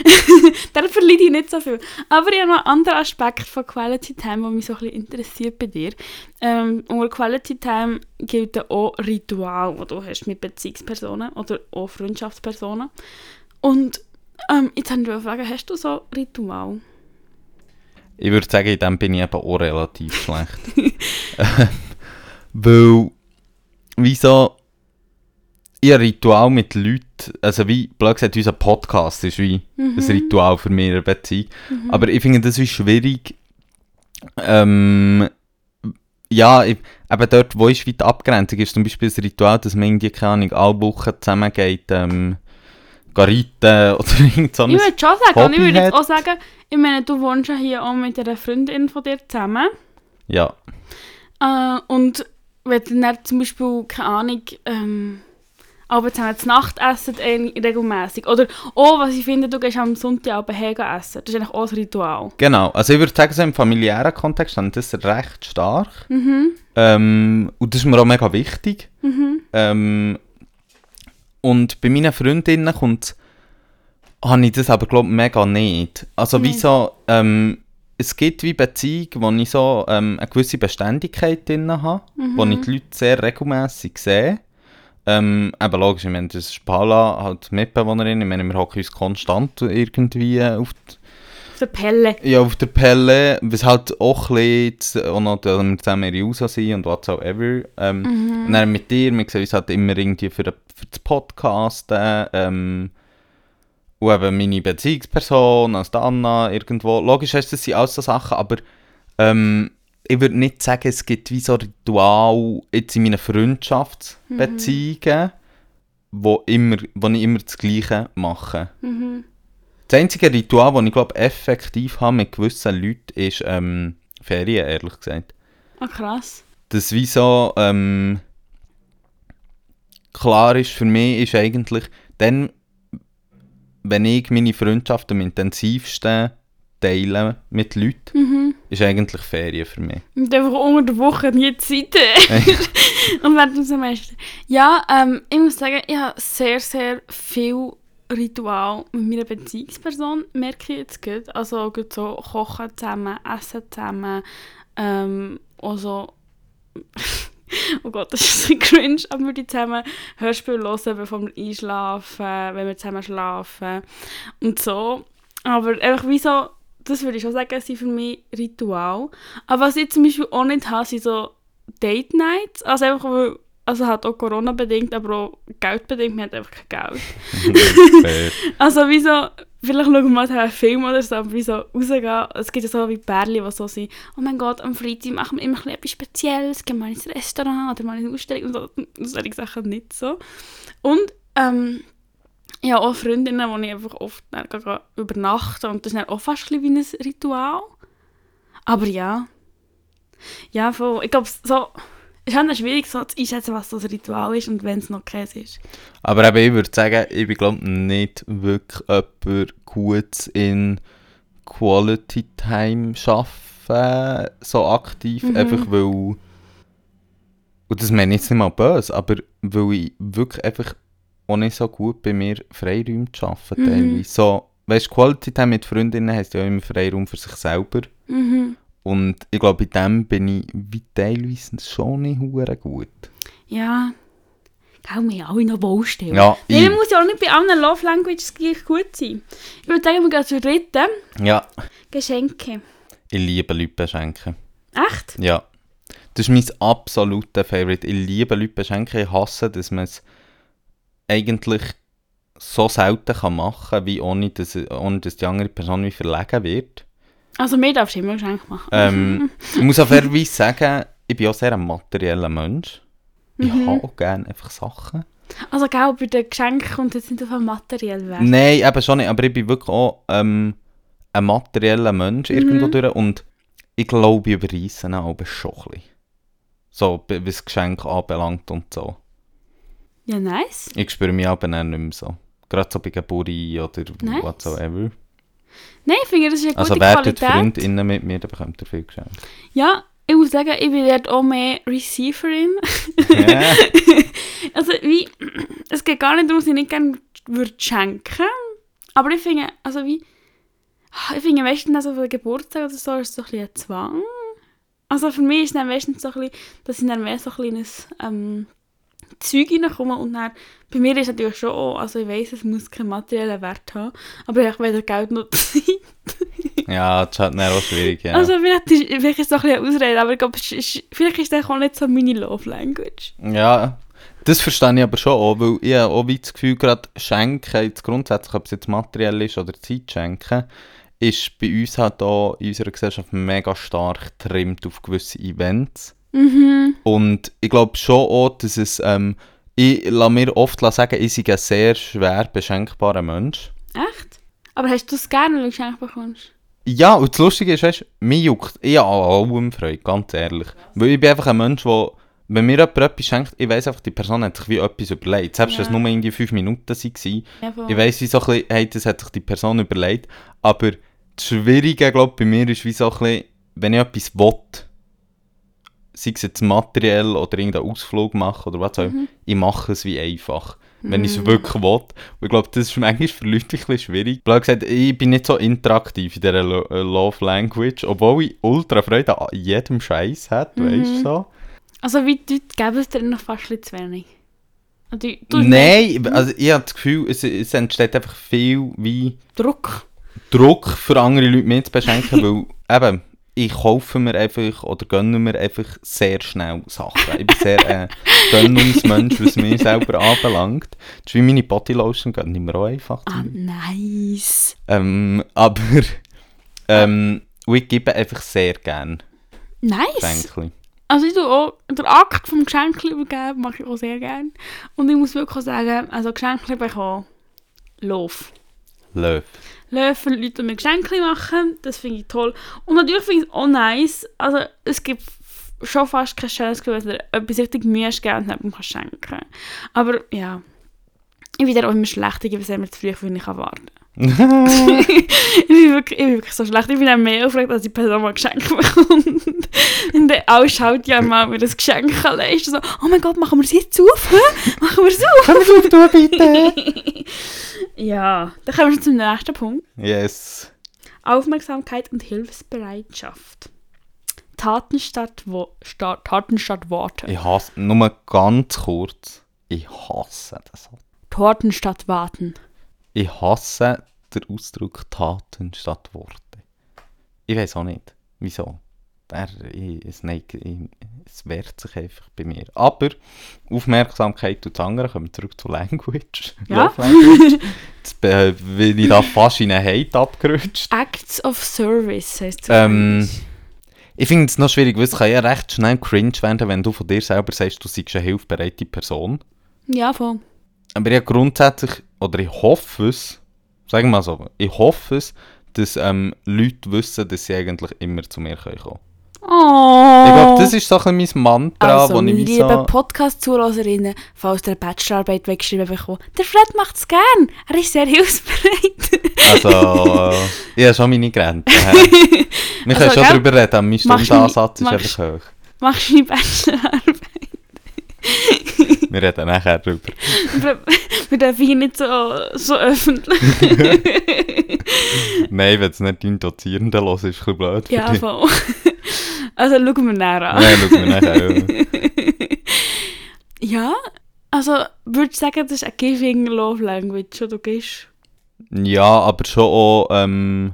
*laughs* Dann verliere ich nicht so viel. Aber ich habe noch einen anderen Aspekt von Quality Time, der mich so ein bisschen interessiert bei dir. Ähm, unter Quality Time gilt auch Ritual, das du hast mit Beziehungspersonen oder auch Freundschaftspersonen. Und ähm, jetzt wollte ich fragen, hast du so Ritual? Ich würde sagen, in dem bin ich eben auch relativ *laughs* schlecht. *laughs* Weil, wieso, ich habe Ritual mit Leuten, also wie, blöd gesagt, unser Podcast ist wie ein Ritual für mich in einer Beziehung. Aber ich finde, das ist schwierig, ähm, ja, ich, eben dort, wo ist wie die Abgrenzung, ist zum Beispiel das Ritual, dass man irgendwie, keine Ahnung, alle Wochen zusammen geht, ähm, reiten *laughs* oder irgend so Ich würde schon sagen, und ich Hobby würde jetzt auch sagen, ich meine, du wohnst ja hier auch mit einer Freundin von dir zusammen. Ja, Äh, und wenn du dann zum Beispiel, keine Ahnung, ähm, aber zusammen zu Nacht essen äh, regelmäßig. Oder auch, was ich finde, du gehst am Sonntagabend her essen. Das ist eigentlich auch ein Ritual. genau. Also ich würde sagen, so im familiären Kontext habe ich das recht stark. Mhm. Ähm, und das ist mir auch mega wichtig. Mhm. Ähm, und bei meinen Freundinnen kommt habe ich das aber glaube mega nicht. Also Nein. wie so, ähm, es gibt wie Beziehungen, wo ich so ähm, eine gewisse Beständigkeit drin habe, wo ich die Leute sehr regelmäßig sehe. Ähm, eben logisch, ich meine, das ist Paula, halt Mitbewohnerin, ich meine, wir hocken uns konstant irgendwie auf die Auf der Pelle. ja, auf der Pelle, was halt auch ein bisschen, auch noch, zusammen in Usa sind und whatsoever. Ähm, Und dann mit dir, wir sehen uns halt immer irgendwie für, den- für das Podcasten, ähm, und eben meine Beziehungsperson, als Anna, irgendwo. Logisch, das sind alles so Sachen, aber ähm, ich würde nicht sagen, es gibt wie so Ritual jetzt in meinen Freundschaftsbeziehungen, wo, immer, wo ich immer das Gleiche mache. Mhm. Das einzige Ritual, das ich glaube effektiv habe mit gewissen Leuten, ist ähm, Ferien, ehrlich gesagt. Ah, krass. Das wie so ähm, klar ist für mich, ist eigentlich dann, wenn ich meine Freundschaft am intensivsten teile mit Leuten, Mhm. ist eigentlich Ferien für mich. Und einfach unter der Woche nie Zeit *laughs* *laughs* Und während dem Semester. Ja, ähm, ich muss sagen, ich habe sehr, sehr viel Ritual mit meiner Beziehungsperson, merke ich jetzt gut. Also gut so kochen zusammen, essen zusammen, ähm, also *laughs* oh Gott, das ist so cringe, aber wir die zusammen Hörspiel hören, bevor wir einschlafen, wenn wir zusammen schlafen und so. Aber einfach wie so, das würde ich schon sagen, sind für mich Ritual. Aber was ich zum Beispiel auch nicht habe, sind so Date Nights. Also einfach, weil, also halt auch Corona-bedingt, aber auch Geldbedingt, wir haben einfach kein Geld. *laughs* Also wie so, vielleicht schauen wir mal einen Film oder so, aber wie so rausgehen. Es gibt ja so wie Pärchen, die so sind, oh mein Gott, am Freitag machen wir immer ein bisschen etwas Spezielles, gehen mal ins Restaurant oder mal in eine Ausstellung und so. Solche Sachen nicht so. Und, ähm, ja, auch Freundinnen, wo ich einfach oft übernachten und das ist auch fast ein wie ein Ritual. Aber ja. Ja, voll. Ich glaube, so... Es ist halt schwierig so zu einschätzen, was das Ritual ist und wenn es noch keins ist. Aber eben, ich würde sagen, ich bin glaube nicht wirklich jemand gut in Quality Time schaffen, so aktiv, Mhm. einfach weil, und das meine ich jetzt nicht mal böse, aber weil ich wirklich einfach auch nicht so gut bei mir Freiräume zu arbeiten Mhm. teilweise. So, weißt du, Quality Time mit Freundinnen heisst ja immer Freiraum für sich selber. Mhm. Und ich glaube, in dem bin ich wie teilweise schon nicht gut. Ja. Gell, wir haben alle noch Baustellen. Ja, ich, man muss ja auch nicht bei allen Love Languages gleich gut sein. Ich würde sagen, wir gehen zur dritten. ja, Geschenke. ich liebe Leute beschenken. Echt? Ja. Das ist mein absoluter Favorite. Ich liebe Leute beschenken. Ich hasse, dass man es eigentlich so selten kann machen kann, wie ohne dass, ohne dass die andere Person wie verlegen wird. Also mir darfst du immer Geschenke machen. Ähm, *laughs* ich muss auch fairerweise sagen, ich bin auch sehr ein materieller Mensch. Ich habe auch gerne einfach Sachen. Also gell, bei den Geschenken kommt jetzt nicht auf ein materiell Wert. Nein, eben schon nicht, aber ich bin wirklich auch ähm, ein materieller Mensch irgendwo durch und ich glaube, ich überreisse ihn auch schon ein bisschen. So, was Geschenke anbelangt und so. Ja, nice. Ich spüre mich aber nicht mehr so. Gerade so bei Geburi oder Nice. whatsoever. Nein, ich finde, das ist eine Also gute werdet Qualität. Freundinnen mit mir, dann bekommt ihr viel Geschenke. Ja, ich muss sagen, ich bin dort auch mehr Receiverin. Ja. *laughs* also wie, es geht gar nicht darum, dass ich nicht gerne würde schenken aber ich finde, also wie, ich finde meistens also für Geburtstag oder so ist es so ein bisschen ein Zwang. Also für mich ist es dann meistens so ein bisschen, dass ich dann mehr so ein kleines ähm, Zeug reinkomme und dann, bei mir ist es natürlich schon auch, also ich weiss, es muss keinen materiellen Wert haben, aber ich habe weder Geld noch *laughs* Zeit. Ja, das ist halt auch schwierig, ja. Also vielleicht ist, vielleicht ist es doch ein bisschen Ausrede, aber ich glaube, vielleicht ist das auch nicht so meine Love Language. Ja, das verstehe ich aber schon auch, weil ich habe auch wie das Gefühl, gerade schenken, jetzt grundsätzlich, ob es jetzt materiell ist oder Zeit schenken, ist bei uns halt auch in unserer Gesellschaft mega stark getrimmt auf gewisse Events. Mhm. Und ich glaube schon auch, dass es, ähm, ich lasse mir oft sagen, ich sei ein sehr schwer beschenkbarer Mensch. Echt? Aber hast du es gerne, wenn du geschenkt bekommst? Ja, und das Lustige ist, weißt, mir juckt, ich habe an allem Freude, ganz ehrlich. Weil ich bin einfach ein Mensch, der, wenn mir jemand etwas schenkt, ich weiss einfach, die Person hat sich wie etwas überlegt. Selbst wenn es Ja. nur irgendwie fünf Minuten waren. Ja, voll. Ich weiss, wie so ein bisschen, hey, das hat sich die Person überlegt. Aber das Schwierige, glaube bei mir ist wie so ein bisschen, wenn ich etwas will, sei es jetzt materiell oder irgendeinen Ausflug machen oder was auch immer, ich mache es wie einfach. Wenn ich es wirklich will. Und ich glaube, das ist manchmal für Leute ein bisschen schwierig. Blöd gesagt, ich bin nicht so interaktiv in dieser Lo äh, Love Language, obwohl ich ultra Freude an jedem Scheiß habe, weißt du so. Also wie die Leute geben es dir noch fast ein zu wenig. Du, Nein, also ich habe das Gefühl, es, es entsteht einfach viel wie Druck. Druck für andere Leute mehr zu beschenken, *laughs* weil eben, ich kaufe mir einfach oder gönne mir einfach sehr schnell Sachen. Ich bin sehr äh, *laughs* Gönnungsmensch, was mich selber anbelangt. Das ist wie meine Bodylotion, gönne ich mir auch einfach. Ah, nice. Ähm, aber ähm, ich gebe einfach sehr gerne Nice. Geschenke. Also ich auch, den Akt vom Geschenk übergeben mache ich auch sehr gerne. Und ich muss wirklich sagen, also Geschenke bekommen, Love. Love für Leute, mir Geschenke machen, das finde ich toll. Und natürlich finde ich es auch nice, also es gibt schon fast kein schönes Gefühl, wenn du etwas richtig Mühe hast gegeben und jemandem schenken Aber ja, ich bin dann auch immer schlecht, ich es immer zu früh, wenn ich kann warten *laughs* ich, bin wirklich, ich bin wirklich so schlecht. Ich bin dann mehr aufgeregt, als die Person mal Geschenk bekommt. Und dann auch schaut ja mal, mir das Geschenk kann leisten. So, oh mein Gott, machen wir es jetzt auf? hä? Machen wir es auf? Komm auf, du bitte! *laughs* Ja, dann kommen wir schon zum nächsten Punkt. Yes. Aufmerksamkeit und Hilfsbereitschaft. Taten statt, wo, Taten statt Worte. Ich hasse, nur ganz kurz, ich hasse das. Torten statt Warten. Ich hasse den Ausdruck Taten statt Worte. Ich weiß auch nicht, wieso. Der, ich, es, ich, es wehrt sich einfach bei mir. Aber Aufmerksamkeit und das andere, kommen zurück zu Language. *laughs* Ja. Language. Jetzt bin bin ich da fast in einen Hate abgerutscht. Acts of Service heisst es. Ähm, Ich finde es noch schwierig, weil es kann ja recht schnell cringe werden, wenn du von dir selber sagst, du seist eine hilfsbereite Person. Ja, voll. Aber ja, grundsätzlich, oder ich hoffe es, sagen wir mal so, ich hoffe es, dass ähm, Leute wissen, dass sie eigentlich immer zu mir können kommen Oh. Ich glaube, das ist so ein mein Mantra, Also, wo ich wie so... Podcast-Zuhörerinnen, falls eine Bachelorarbeit weggeschrieben bekommt, der Fred macht es gern. Er ist sehr hilfsbereit. Also, äh, ich habe schon meine Grenzen. *laughs* Wir können Also, schon darüber reden, mein Stundenansatz ist einfach hoch. Machst du deine Bachelorarbeit? *laughs* Wir reden nachher darüber. *laughs* Wir- dürfen hier nicht so, so öffentlich. *laughs* Nein, wenn es nicht dein Dozierender los ist, ist es ein blöd für ja, dich. voll. Also schauen wir näher an. Nein, schauen wir nachher. ja. *laughs* Ja, also würdest du sagen, das ist eine Giving Love Language, du gibst? Ja, aber schon auch ähm,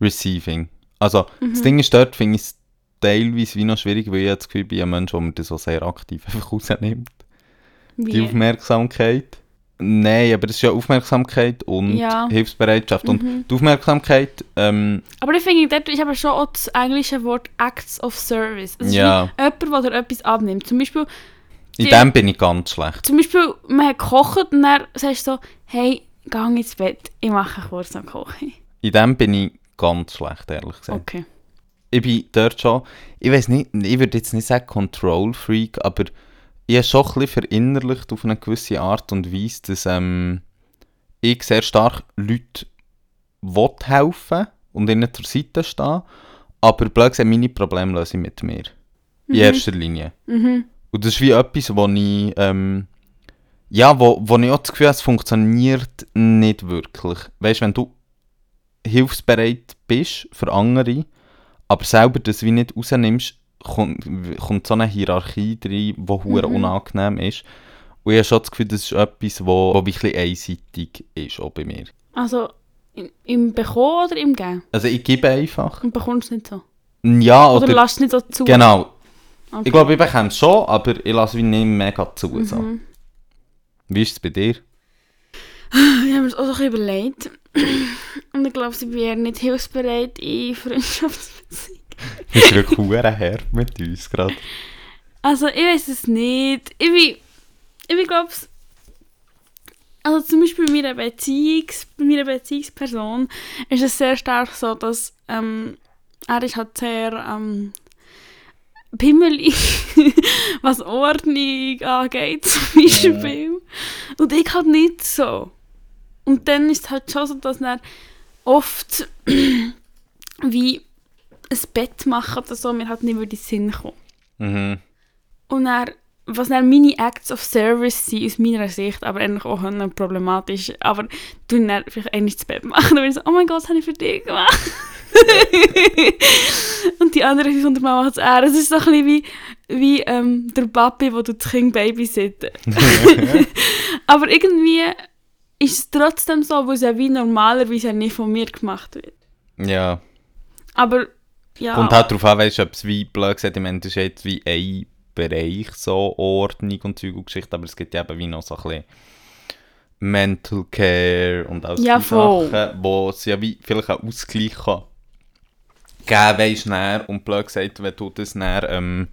Receiving. Also, Mhm. das Ding ist, dort finde ich es teilweise wie noch schwierig, weil ich jetzt das Gefühl bin, ein Mensch, der mir das so sehr aktiv einfach rausnimmt. Die Wie? Aufmerksamkeit. Nein, aber das ist ja Aufmerksamkeit und Ja. Hilfsbereitschaft. Und Mhm. die Aufmerksamkeit, ähm, Aber ich finde, dort ist aber schon auch das englische Wort Acts of Service. Es ist Ja. jemand, der dir etwas abnimmt. Zum Beispiel, in Die- dem bin ich ganz schlecht. zum Beispiel man hat gekocht und dann sagst du so, hey, geh ins Bett, ich mache kurz noch Kochen. In dem bin ich ganz schlecht, ehrlich gesagt. Okay. ich bin dort schon, ich weiß nicht, ich würde jetzt nicht sagen Control Freak, aber ich habe schon ein bisschen verinnerlicht auf eine gewisse Art und Weise, dass ähm, ich sehr stark Leuten will helfen und ihnen zur Seite stehen, aber blöd gesagt, meine Probleme löse ich mit mir. In erster Linie. Mhm. Und das ist wie etwas, wo ich ähm, Ja, wo, wo ich auch das Gefühl habe, es funktioniert nicht wirklich. Weißt du, wenn du hilfsbereit bist für andere, aber selber das wie nicht rausnimmst, kommt, kommt so eine Hierarchie rein, die Mhm. unangenehm ist. Und ich habe schon das Gefühl, das ist etwas, wo, wo wirklich einseitig ist, auch bei mir. Also, im, Bekommen oder im Geben? Also ich gebe einfach. Und bekommst du nicht so? Ja, Oder, oder... lässt es nicht so zu? genau. Okay. Ich glaube, ich bekomme es schon, aber ich lasse wie nicht mega zu. So. Mhm. Wie ist es bei dir? Ich habe mir das auch so ein bisschen überlegt. Und ich glaube, sie wäre nicht hilfsbereit in Freundschaftsbeziehungen. *laughs* Ist wirklich hure her mit uns gerade. Also, ich weiß es nicht. Ich bin, ich bin glaube also zum Beispiel bei meiner, Beziehungs, bei meiner Beziehungsperson ist es sehr stark so, dass ähm, er ist halt sehr ähm, pimmelig, *laughs* was Ordnung angeht zum Beispiel. Und ich halt nicht so. Und dann ist es halt schon so, dass er oft *clears throat* wie ein Bett machen oder so, mir halt nicht über den Sinn kommen. Mhm. Und dann, was dann meine Acts of Service sind, aus meiner Sicht, aber eigentlich auch problematisch, aber du dann vielleicht einmal das Bett machen, dann bin ich so, oh mein Gott, das habe ich für dich gemacht. *laughs* und die anderen 500 Mal macht es er. Es ist so ein bisschen wie, wie ähm, der Papi, wo du das Kind babysitten. *laughs* aber irgendwie ist es trotzdem so, weil es ja wie normalerweise nicht von mir gemacht wird. Ja. Aber, ja. Kommt halt darauf an, weißt ob es wie blöd gesagt, ich meine, das ist jetzt wie ein Bereich, so Ordnung und Zeug und Geschichte, aber es gibt ja eben wie noch so ein bisschen Mental Care und all Ja, voll. Sachen, wo es ja wie vielleicht einen Ausgleich kann geben, weisst dann, und blöd gesagt, wenn du das dann, ähm,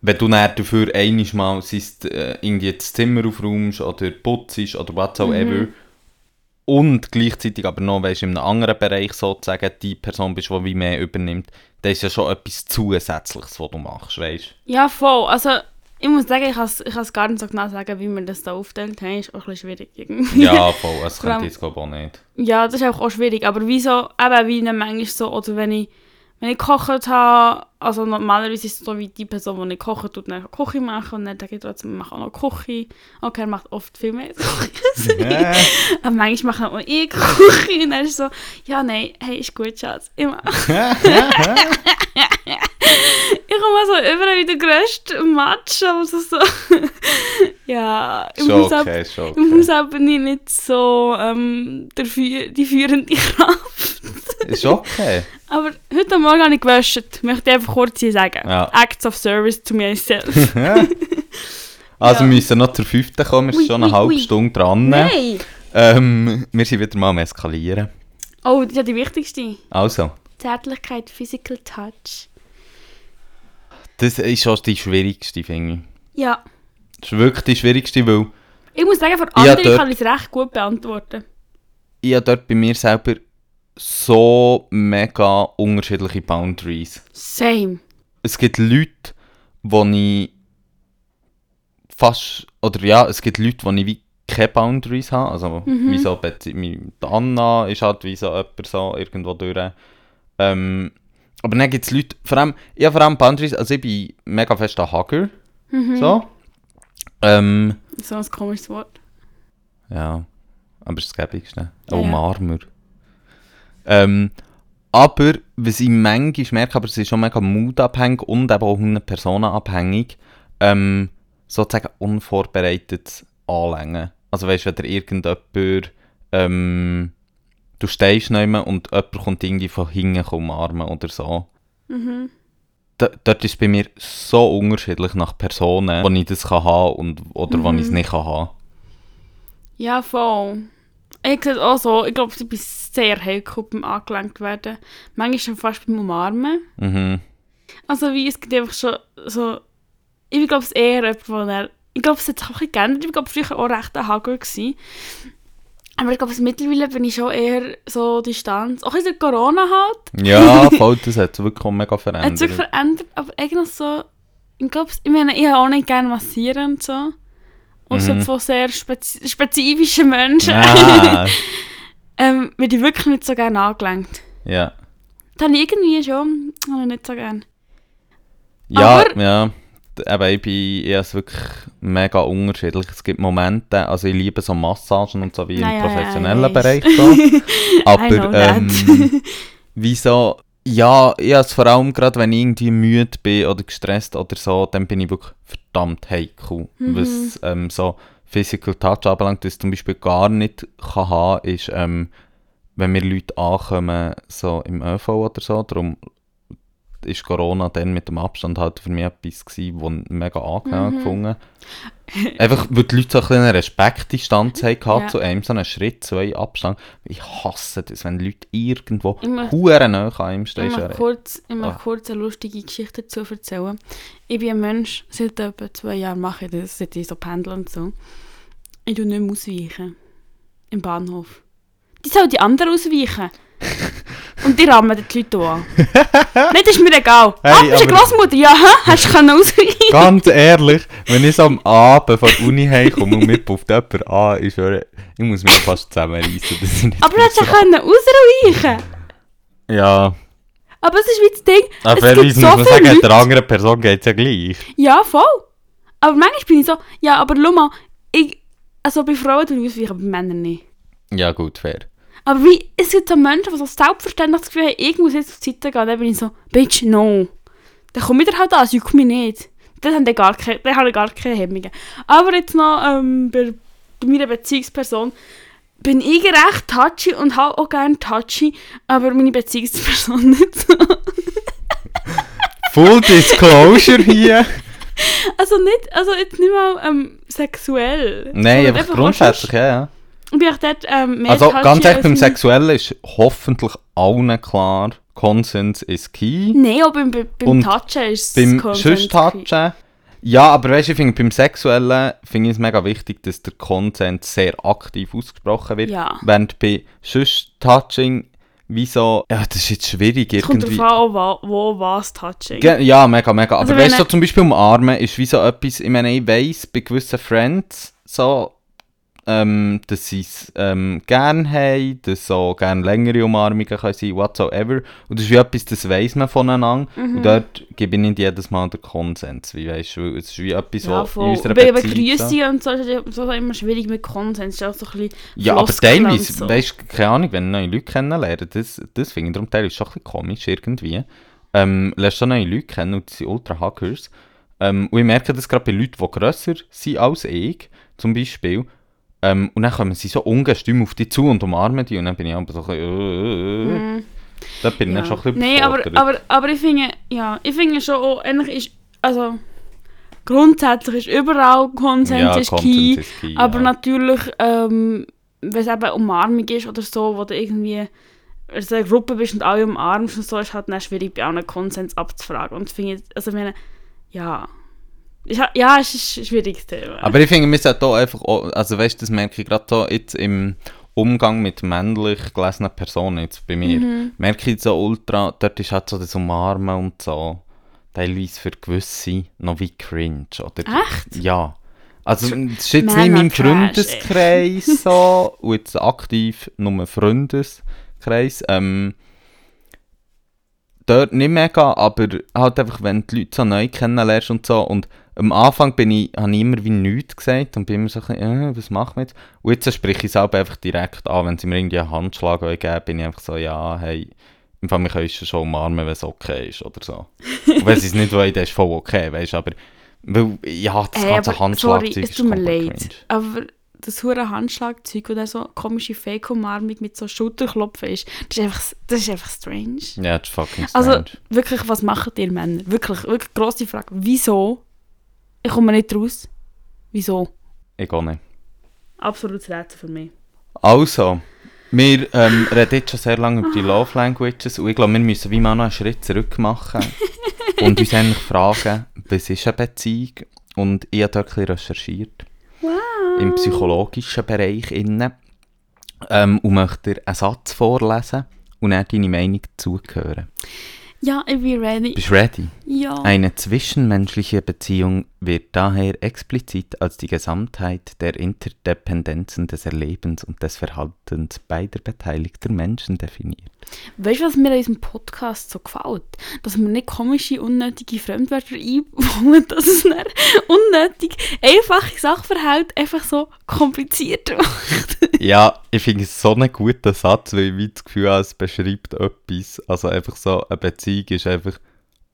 wenn du dann dafür einiges Mal sei es, äh, irgendwie das Zimmer aufräumst oder putzt oder was auch immer, und gleichzeitig aber noch, weißt, in einem anderen Bereich sozusagen die Person bist, die wie mehr übernimmt, dann ist ja schon etwas Zusätzliches, was du machst, weißt Ja, voll. Also, ich muss sagen, ich kann es gar nicht so genau sagen, wie wir das da aufteilt haben. Ist auch ein bisschen schwierig irgendwie. Ja, *laughs* voll, das Vor allem- könnte ich jetzt glaube auch nicht. Ja, das ist auch, auch schwierig. Aber wieso, eben wie dann manchmal so, oder wenn ich, wenn ich gekocht habe, also normalerweise ist es so wie die Person, die nicht kocht, tut dann Küche machen und dann sage ich trotzdem, wir machen auch noch Küche. Okay, er macht oft viel mehr Küche als ich. Aber manchmal mache auch ich Küche und dann ist so, ja, nein, hey, ist gut, Schatz. Ich *laughs* mache. Ich komme so überall wie der grösste Matsch, aber so, *laughs* ja, schon Haushalt, okay, im okay. Haushalt bin ich nicht so ähm, der die führende Kraft. *laughs* Ist okay. Aber heute Morgen habe ich gewäscht, möchte ich einfach kurz hier sagen. Ja. Acts of Service to myself. *laughs* Also Ja. wir müssen noch zur fünften kommen, wir sind schon eine ui, halbe ui. Stunde dran. Nein! Ähm, wir sind wieder mal am Eskalieren. Oh, das ist ja die wichtigste. Also, Zärtlichkeit, Physical Touch. Das ist schon die schwierigste, finde ich. Ja. Das ist wirklich die schwierigste, weil Ich muss sagen, für andere dort- kann ich es recht gut beantworten. ich habe dort bei mir selber so mega unterschiedliche Boundaries. Same. Es gibt Leute, wo ich fast, oder ja, es gibt Leute, wo ich wie keine Boundaries habe. Also, Mhm. wie so, die Anna ist halt wie so jemand so irgendwo durch. Ähm, aber dann gibt es Leute, vor allem, ich vor allem Boundaries, also ich bin mega fest ein Hugger, Mhm. so. Ähm, So ein komisches Wort. ja, aber das ist das Gäbigste. Ein ja. Umarmer. Ähm, aber, was ich manchmal merke, aber es ist schon mega moodabhängig und eben auch 100 Personen abhängig, ähm, sozusagen unvorbereitet anlängen. Also weißt du, wenn irgendjemand, ähm, du stehst neben ihm und jemand kommt irgendwie von hinten umarmen oder so. Mhm. D dort ist es bei mir so unterschiedlich nach Personen, wo ich das kann haben und, oder wo ich es Mhm. nicht kann haben. Ja, voll. Ich sehe es auch so. Ich glaube, ich bin sehr heikel beim angelenkt werden. Manchmal schon fast beim Umarmen. Mhm. Also wie, es gibt einfach schon so... Ich glaube, es eher jemand, wo er... Ich glaube, es hat sich auch ein bisschen geändert. Ich glaube, früher auch recht ein Hagel gewesen. Aber ich glaube, mittlerweile bin ich schon eher so Distanz. Auch in der Corona halt. Ja, voll, das hat sich wirklich mega Hat sich verändert. verändert, aber eigentlich so... Ich glaube, ich meine, ich habe auch nicht gerne massieren und so. Außer Mhm. von sehr spezi spezifischen Menschen. *laughs* Ähm, werde ich wirklich nicht so gerne angelenkt. ja. Ich irgendwie schon ich nicht so gerne. Ja, Aber- ja. Eben, ich bin ich wirklich mega unterschiedlich. Es gibt Momente, also ich liebe so Massagen und so wie Ja, im ja, professionellen ja, Bereich ich- so. *laughs* Aber ähm, wieso, ja, ich habe es vor allem gerade, wenn ich irgendwie müde bin oder gestresst oder so, dann bin ich wirklich verdammt heikel. Mhm. Was ähm, so Physical Touch anbelangt, was ich zum Beispiel gar nicht kann haben, ist, ähm, wenn mir Leute ankommen, so im ÖV oder so, darum ist Corona dann mit dem Abstand halt für mich etwas gewesen, was mega angenehm Mhm. gefunden Einfach, weil die Leute so ein bisschen eine Respektdistanz hatten Ja. zu einem, so einen Schritt, zwei Abstand. Ich hasse das, wenn Leute irgendwo hure nah an Ich stehen. möchte kurz, ich möchte Ah. kurz eine lustige Geschichte dazu erzählen. Ich bin ein Mensch, seit etwa zwei Jahren mache ich das, seit ich so pendel und so. Ich tue nicht mehr ausweichen. Im Bahnhof. Die sollen die anderen ausweichen. *laughs* und die rammen die Leute auch an. Nicht, ist mir egal. Hey, ah, bist du eine Grossmutter? Ja, hä? hast du können ausweichen Ganz ehrlich, wenn ich so am Abend von der Uni heimkomme und mir pufft jemand an, ich schwöre, ich muss mich fast zusammenreißen, dass ich nicht Aber du ja muss- können ausweichen Ja, Aber es ist wie das Ding, aber es gibt muss so man sagen, Leute... der anderen Person geht es ja gleich. Ja, voll. Aber manchmal bin ich so, ja, aber schau mal, ich, also bei Frauen tue ich ausweichen, aber bei Männern nicht. Ja gut, fair. Aber wie, es gibt so Menschen, die so selbstverständlich das Gefühl haben, ich muss jetzt auf die Seite gehen, dann bin ich so, Bitch, no. Dann komme ich halt an, es juckt mich nicht. Dann haben die gar keine, dann haben gar keine Hemmungen. Aber jetzt noch ähm, bei, bei meiner Beziehungsperson bin ich recht touchy und habe auch gerne touchy, aber meine Beziehungsperson *laughs* nicht so. Full Disclosure hier. *laughs* Also nicht, also jetzt nicht mal ähm, sexuell. Nein, auch grundsätzlich, ja. Ich bin auch dort ähm, mehr Also ganz ehrlich, beim Sexuellen ist hoffentlich allen klar, Konsens ist key. Nein, auch beim, beim, Und Touchen ist es Beim key. Touchen, ja, aber weißt du, ich finde, beim Sexuellen finde ich es mega wichtig, dass der Consent sehr aktiv ausgesprochen wird. Ja. Während bei sonst Touching, wie so, ja, das ist jetzt schwierig Es kommt irgendwie. darauf an, wo, wo was Touching. Ja, mega, mega. Also Aber weißt du, so zum Beispiel umarmen ist wie so etwas, ich meine, ich weiss bei gewissen Friends so, ähm, dass sie es ähm, gerne haben, dass so gerne längere Umarmungen können sein, whatsoever. Und das ist wie etwas, das weiss man voneinander. Mhm. Und dort gebe ich nicht jedes Mal den Konsens, wie weißt du, es ist wie etwas, ja, was in unserer Beziehung... Begrüßung und so ist es so immer schwierig mit Konsens. Ist auch so ein bisschen Ja, aber teilweise, so. weißt du, keine Ahnung, wenn neue Leute kennenlernen, das, das finde ich darum teilweise schon ein bisschen komisch irgendwie. Ähm, lernst du neue Leute kennen und die sind ultra Hackers. Ähm, und ich merke das gerade bei Leuten, die grösser sind als ich, zum Beispiel. Ähm, und dann kommen sie so ungestüm auf dich zu und umarmen die und dann bin ich aber so ein bisschen, äh, äh, äh. Mm, Da bin ich dann schon ein bisschen Nein, aber, aber, aber ich finde, ja, ich finde schon auch, eigentlich ist, also grundsätzlich ist überall Konsens ja, ist key. ist key, Aber ja. natürlich, ähm, wenn es eben Umarmung ist oder so, wo du irgendwie in so einer Gruppe bist und alle umarmst und so, ist halt dann schwierig, bei allen Konsens abzufragen. Und finde also ich meine, ja, halt- ja, es ist ein schwieriges Thema. Aber ich finde, wir sollten hier einfach, auch, also weißt du, das merke ich gerade so jetzt im Umgang mit männlich gelesenen Personen jetzt bei mir. Mhm. Merke ich so ultra, dort ist halt so das Umarmen und so, teilweise für gewisse noch wie cringe, oder? Echt? Ja. Also, das ist jetzt nicht in Männer meinem Trash, Freundeskreis so, und jetzt aktiv nur Freundeskreis, ähm, dort nicht mega, aber halt einfach, wenn die Leute so neu kennenlernst und so, und am Anfang bin ich, habe ich immer wie nichts gesagt und bin immer so ein bisschen, äh, was machen wir jetzt? Und jetzt spreche ich es auch einfach direkt an, wenn sie mir irgendwie einen Handschlag geben, bin ich einfach so, ja, hey, im Fall, wir können schon umarmen, wenn es okay ist, oder so. Und wenn sie es nicht wollen, dann ist es voll okay, weißt du, aber, weil, ja, das Hey, ganze aber Handschlagzeug sorry, es tut mir leid. cringe. Aber das hure Handschlagzeug oder so komische Fake-Umarmung mit so Schulterklopfen ist, das ist einfach, das ist einfach strange. Ja, das ist fucking Also strange. wirklich, was macht ihr Männer? Wirklich, wirklich grosse Frage. Wieso? Ich komme nicht raus. Wieso? ich auch nicht. Absolutes Rätsel für mich. Also, wir ähm, reden jetzt schon sehr lange über die Love Languages und ich glaube, wir müssen wie mal noch einen Schritt zurück machen *laughs* und uns eigentlich fragen, was ist eine Beziehung? Und ich habe dort ein bisschen recherchiert Wow. im psychologischen Bereich innen ähm, und möchte dir einen Satz vorlesen und dann deine Meinung dazu hören. Ja, ich bin ready. Bist du ready? Ja. Eine zwischenmenschliche Beziehung wird daher explizit als die Gesamtheit der Interdependenzen des Erlebens und des Verhaltens beider beteiligter Menschen definiert. Weißt du, was mir an unserem Podcast so gefällt? Dass wir nicht komische, unnötige Fremdwörter einbauen, *laughs* dass es nicht unnötig einfache Sachverhalte einfach so kompliziert macht. *laughs* Ja, ich finde es so einen guten Satz, weil ich das Gefühl habe, es beschreibt etwas. Also einfach so, eine Beziehung ist einfach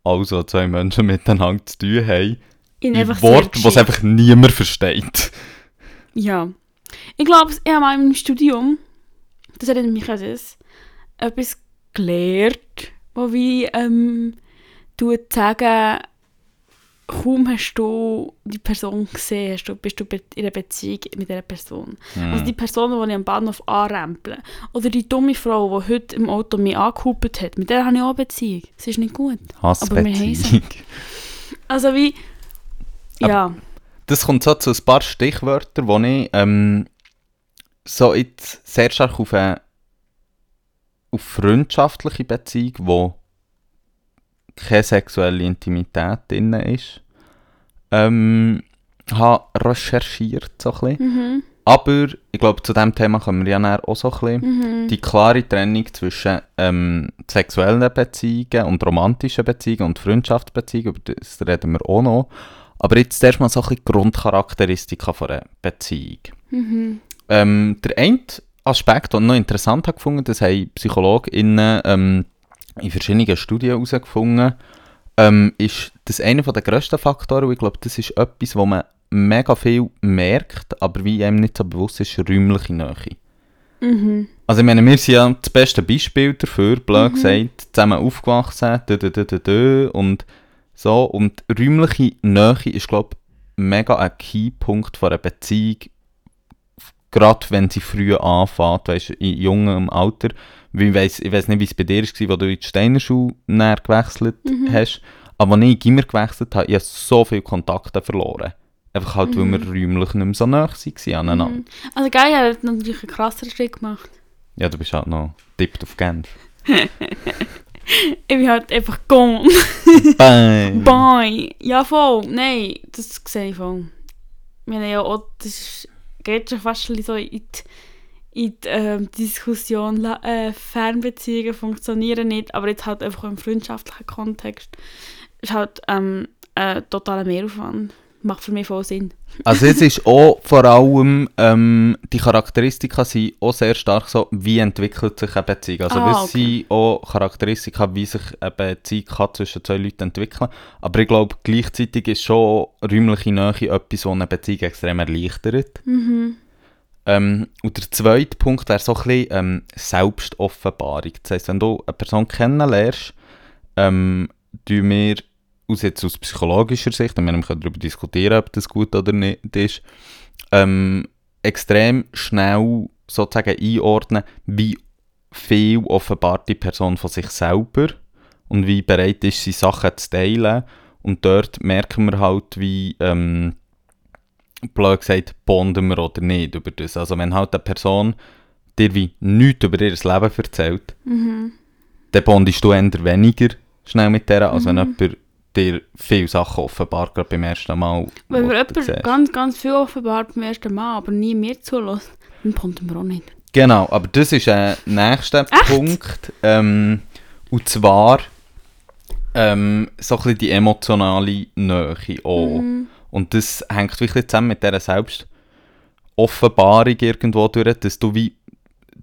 alles, was zwei Menschen miteinander zu tun haben. In Wort, was einfach niemand versteht. Ja. Ich glaube, ich habe mal im Studium, das erinnert mich an das, etwas gelernt, wo wie ähm, du sagen, kaum hast du die Person gesehen, hast du, bist du in einer Beziehung mit dieser Person. Also die Person, die ich am Bahnhof anrempeln. Oder die dumme Frau, die heute im Auto mich angehupt hat, mit der habe ich auch eine Beziehung. Das ist nicht gut. Aber wir haben Hassbeziehung. Also wie, Aber- ja. Das kommt so zu ein paar Stichwörtern, wo ich ähm, so jetzt sehr stark auf eine auf freundschaftliche Beziehung, wo keine sexuelle Intimität drin ist, ähm, habe recherchiert so ein bisschen. Mhm. Aber ich glaube, zu diesem Thema kommen wir ja auch so ein bisschen. Mhm. Die klare Trennung zwischen ähm, sexuellen Beziehungen und romantischen Beziehungen und Freundschaftsbeziehungen, über das reden wir auch noch. Aber jetzt erstmal so ein bisschen die Grundcharakteristika von einer Beziehung. Mhm. Ähm, der eine Aspekt, den ich noch interessant habe gefunden, das haben PsychologInnen ähm, in verschiedenen Studien herausgefunden, ähm, ist, dass einer der grössten Faktoren, und ich glaube, das ist etwas, wo man mega viel merkt, aber wie einem nicht so bewusst ist, räumliche Nähe. Mhm. Also ich meine, wir sind ja das beste Beispiel dafür, blöd gesagt, zusammen aufgewachsen, dö, dö, dö, und so. Und räumliche Nähe ist, glaube ich, mega ein Keypunkt von einer Beziehung, gerade wenn sie früh anfängt, weißt, in jungem Alter. Ich weiss, ich weiss nicht, wie es bei dir war, wo du in die Steinerschule gewechselt hast, aber als ich in Gimmer gewechselt habe, ich habe so viele Kontakte verloren. Einfach halt, weil wir räumlich nicht mehr so nah waren aneinander. Mhm. Also geil, er hat natürlich einen krasseren Schritt gemacht. Ja, du bist halt noch tippt auf Genf. *laughs* Ich bin halt einfach gone. Bang! Bye. Ja, voll. Nein, das sehe ich voll. Wir haben ja auch, das ist, geht schon fast so in die, in die ähm, Diskussion, äh, Fernbeziehungen funktionieren nicht, aber jetzt halt einfach im freundschaftlichen Kontext ist halt ähm, ein totaler Mehraufwand. Macht für mich voll Sinn. Also es ist *laughs* auch vor allem, ähm, die Charakteristika sind auch sehr stark so, wie entwickelt sich eine Beziehung. Also Ah, das okay. sind auch Charakteristika, wie sich eine Beziehung kann zwischen zwei Leuten entwickeln Aber ich glaube, gleichzeitig ist schon räumliche Nähe etwas, was eine Beziehung extrem erleichtert. Mhm. Ähm, und der zweite Punkt wäre so ein bisschen ähm, Selbstoffenbarung. Das heisst, wenn du eine Person kennenlernst, ähm, tun wir aus, jetzt aus psychologischer Sicht, und wir können darüber diskutieren, ob das gut oder nicht ist, ähm, extrem schnell sozusagen einordnen, wie viel offenbart die Person von sich selber und wie bereit ist sie Sachen zu teilen. Und dort merken wir halt, wie, ähm, blöd gesagt, bonden wir oder nicht über das. Also wenn halt eine Person dir wie nichts über ihr Leben erzählt, Mhm. dann bondest du eher weniger schnell mit der, als wenn jemand dir viele Sachen offenbart, gerade beim ersten Mal. Wenn du jemand ganz, ganz viel offenbart beim ersten Mal, aber nie mir zulässt, dann kommt wir auch nicht. Genau, aber das ist ein nächster Punkt. Ähm, und zwar ähm, so ein bisschen die emotionale Nähe auch. Mhm. Und das hängt wirklich zusammen mit dieser Selbstoffenbarung irgendwo durch, dass du wie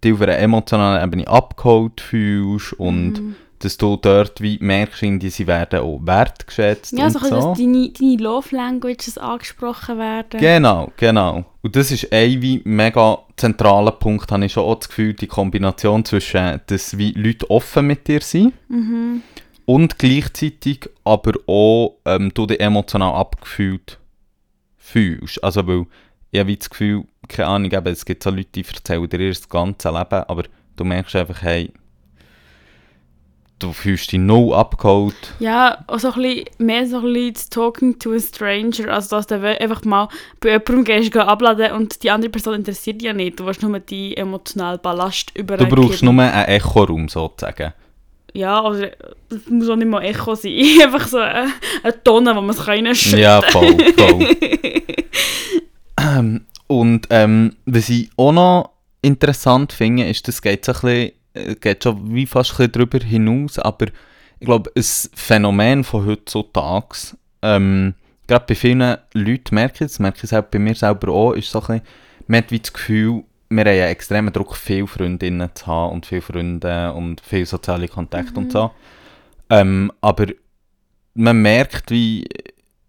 dich auf einer emotionalen Ebene abgeholt fühlst und Mhm. Dass du dort wie merkst, irgendwie, sie werden auch wertgeschätzt Ja, und so, so. dass deine, deine Love Languages angesprochen werden. Genau, genau. Und das ist ein wie mega zentraler Punkt, habe ich schon auch das Gefühl, die Kombination zwischen, dass wie Leute offen mit dir sind Mhm. und gleichzeitig aber auch ähm, du dich emotional abgefühlt fühlst. Also weil ich habe das Gefühl, keine Ahnung, eben, es gibt so Leute, die erzählen dir ihr ganzes Leben, aber du merkst einfach, hey, du fühlst dich null abgeholt. Ja, auch so ein bisschen, mehr so ein bisschen das Talking to a Stranger, also dass du einfach mal bei jemandem gehst, geh abladen und die andere Person interessiert dich ja nicht. Du willst nur die emotionalen Ballast über Du brauchst nur einen Echoraum sozusagen. ja, oder es muss auch nicht mal Echo sein. *laughs* Einfach so eine, eine Tonne, wo man es reinschütten Ja, voll, voll. ähm, *laughs* und ähm, was ich auch noch interessant finde, ist, das geht so ein bisschen, geht schon wie fast ein darüber hinaus, aber ich glaube, ein Phänomen von heutzutage, ähm, gerade bei vielen Leuten merke ich, das merke ich selbst bei mir selber auch, ist so ein bisschen, man hat wie das Gefühl, wir haben einen extremen Druck, viele Freundinnen zu haben und viele Freunde und viele soziale Kontakte und so. Ähm, aber man merkt, wie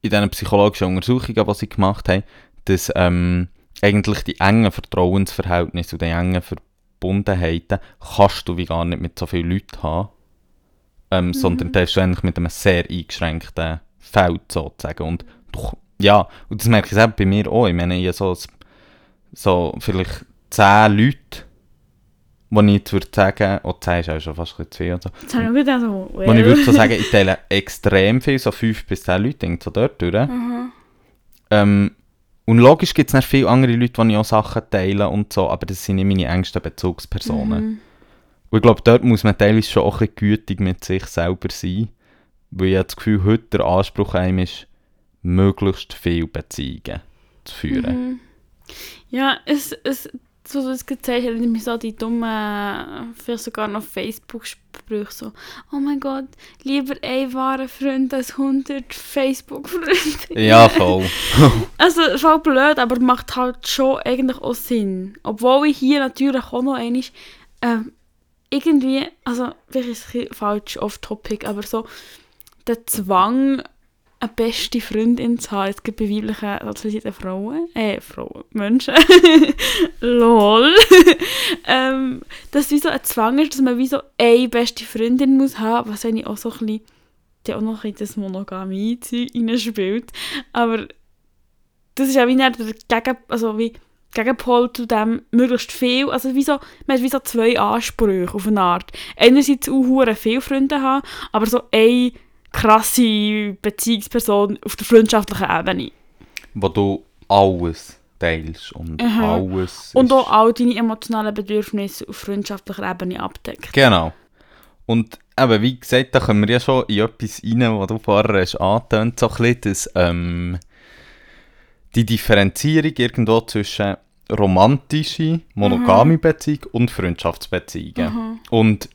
in diesen psychologischen Untersuchungen, die sie gemacht haben, dass ähm, eigentlich die engen Vertrauensverhältnisse und die engen Verbundenheiten kannst du wie gar nicht mit so vielen Leuten haben, ähm, sondern da hast du eigentlich mit einem sehr eingeschränkten Feld sozusagen. Und ja, und das merke ich selbst bei mir auch. Ich meine, ich so, so vielleicht zehn Leute, wo ich jetzt würde sagen, oh, zehn ist auch schon fast ein zu viel. und So. Jetzt habe ich gedacht, so, Wo ich würde so sagen, ich teile extrem viel, so fünf bis zehn Leute, so dort durch. Mhm. Ähm, und logisch gibt es noch viele andere Leute, die ich auch Sachen teile und so, aber das sind nicht meine engsten Bezugspersonen. Mhm. Und ich glaube, dort muss man teilweise schon auch ein bisschen gütig mit sich selber sein, weil ich habe das Gefühl, heute der Anspruch an einem ist, möglichst viele Beziehungen zu führen. Mhm. Ja, es, es, so das gezeigt hat, mich so die dummen, vielleicht sogar noch Facebook-Sprüche so, oh mein Gott, lieber ein wahrer Freund als 100 Facebook-Freunde. Ja, voll. *laughs* Also, voll blöd, aber macht halt schon eigentlich auch Sinn. Obwohl ich hier natürlich auch noch einmal, ähm, irgendwie, also, vielleicht ist es falsch off-topic, aber so, der Zwang, eine beste Freundin zu haben, es gibt bei weiblichen sozialisierten Frauen, äh, Frauen, Menschen, *laughs* lol, *laughs* ähm, dass wie so ein Zwang ist, dass man wie so eine beste Freundin muss haben, was eigentlich auch so ein bisschen, auch noch ein bisschen das Monogamie-Zeug reinspielt, aber das ist ja wie der Gegen, also wie Gegenpol zu dem möglichst viel, also wie so, man hat wie so zwei Ansprüche auf eine Art. Einerseits auch viele Freunde haben, aber so eine krasse Beziehungsperson auf der freundschaftlichen Ebene. Wo du alles teilst und Aha. alles Und auch all deine emotionalen Bedürfnisse auf freundschaftlicher Ebene abdeckt. Genau. Und eben, wie gesagt, da kommen wir ja schon in etwas rein, was du vorher hast angetönt, so ein bisschen, dass ähm, die Differenzierung irgendwo zwischen romantische, monogame Beziehung und Freundschaftsbeziehungen. Und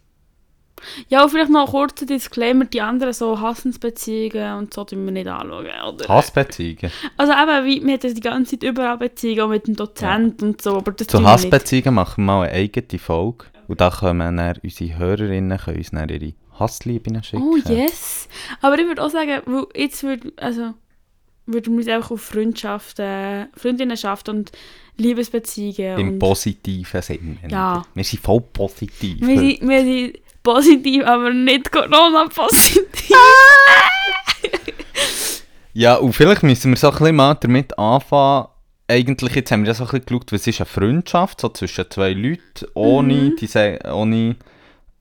Ja, und vielleicht noch ein kurzer Disclaimer, die anderen so Hassensbeziehungen und so tun wir nicht anschauen, oder? Hassbeziehungen. Also eben, wie, wir haben das die ganze Zeit überall Beziehungen, auch mit dem Dozent und so, aber das Zu. Hassbeziehungen machen wir mal eine eigene Folge. Und da können dann unsere Hörerinnen können uns dann ihre Hasslieben schicken. Oh yes! Aber ich würde auch sagen, weil jetzt würde, also, würden wir uns einfach auf Freundschaften, Freundinnenschaften und Liebesbeziehungen Im und positiven Sinn. Ja. Wir sind voll positiv. wir sind, wir sind positiv, aber nicht Corona-positiv. *laughs* Ja, und vielleicht müssen wir so ein bisschen mal damit anfangen. Eigentlich, jetzt haben wir ja so ein bisschen geschaut, was ist eine Freundschaft so zwischen zwei Leuten, ohne, diese, ohne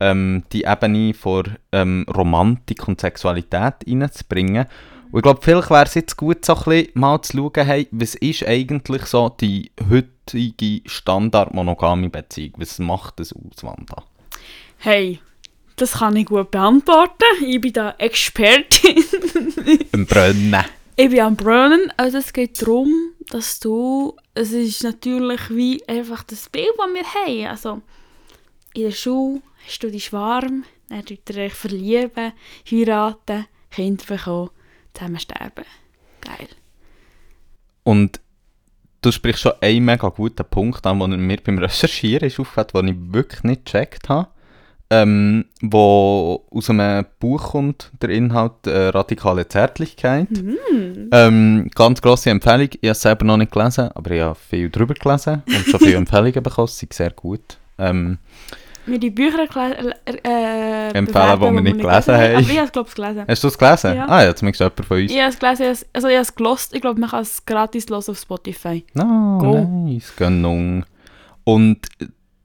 ähm, die Ebene von ähm, Romantik und Sexualität reinzubringen. Und ich glaube, vielleicht wäre es jetzt gut, so ein bisschen mal zu schauen, hey, was ist eigentlich so die heutige standard-monogame Beziehung? Was macht das aus, Wanda? Hey, das kann ich gut beantworten. Ich bin da Expertin. *laughs* Im Brennen. Ich bin am Brunnen. Also es geht darum, dass du, es ist natürlich wie einfach das Bild, das wir haben. Also in der Schule hast du dich warm, dann tut ihr euch verlieben, heiraten, Kinder bekommen, zusammen sterben. Geil. Und du sprichst schon einen mega guten Punkt an, den mir beim Recherchieren ist aufgefallen, den ich wirklich nicht gecheckt habe. Ähm, wo aus einem Buch kommt, der Inhalt äh, Radikale Zärtlichkeit. Ähm, ganz grosse Empfehlung. Ich habe es selber noch nicht gelesen, aber ich habe viel darüber gelesen und schon viele *laughs* Empfehlungen bekommen. Sie sind sehr gut. Ähm, Wir die Bücher äh, Empfehlen, die wir nicht gelesen haben. Aber ich habe es, glaube ich, gelesen. hast du es gelesen? Ja. Ah ja, zumindest jemand von uns. Ich habe es gelesen, es- also ich habe es gelost. Ich glaube, man kann es gratis hören auf Spotify. No, Go. nice, Gönnung. Und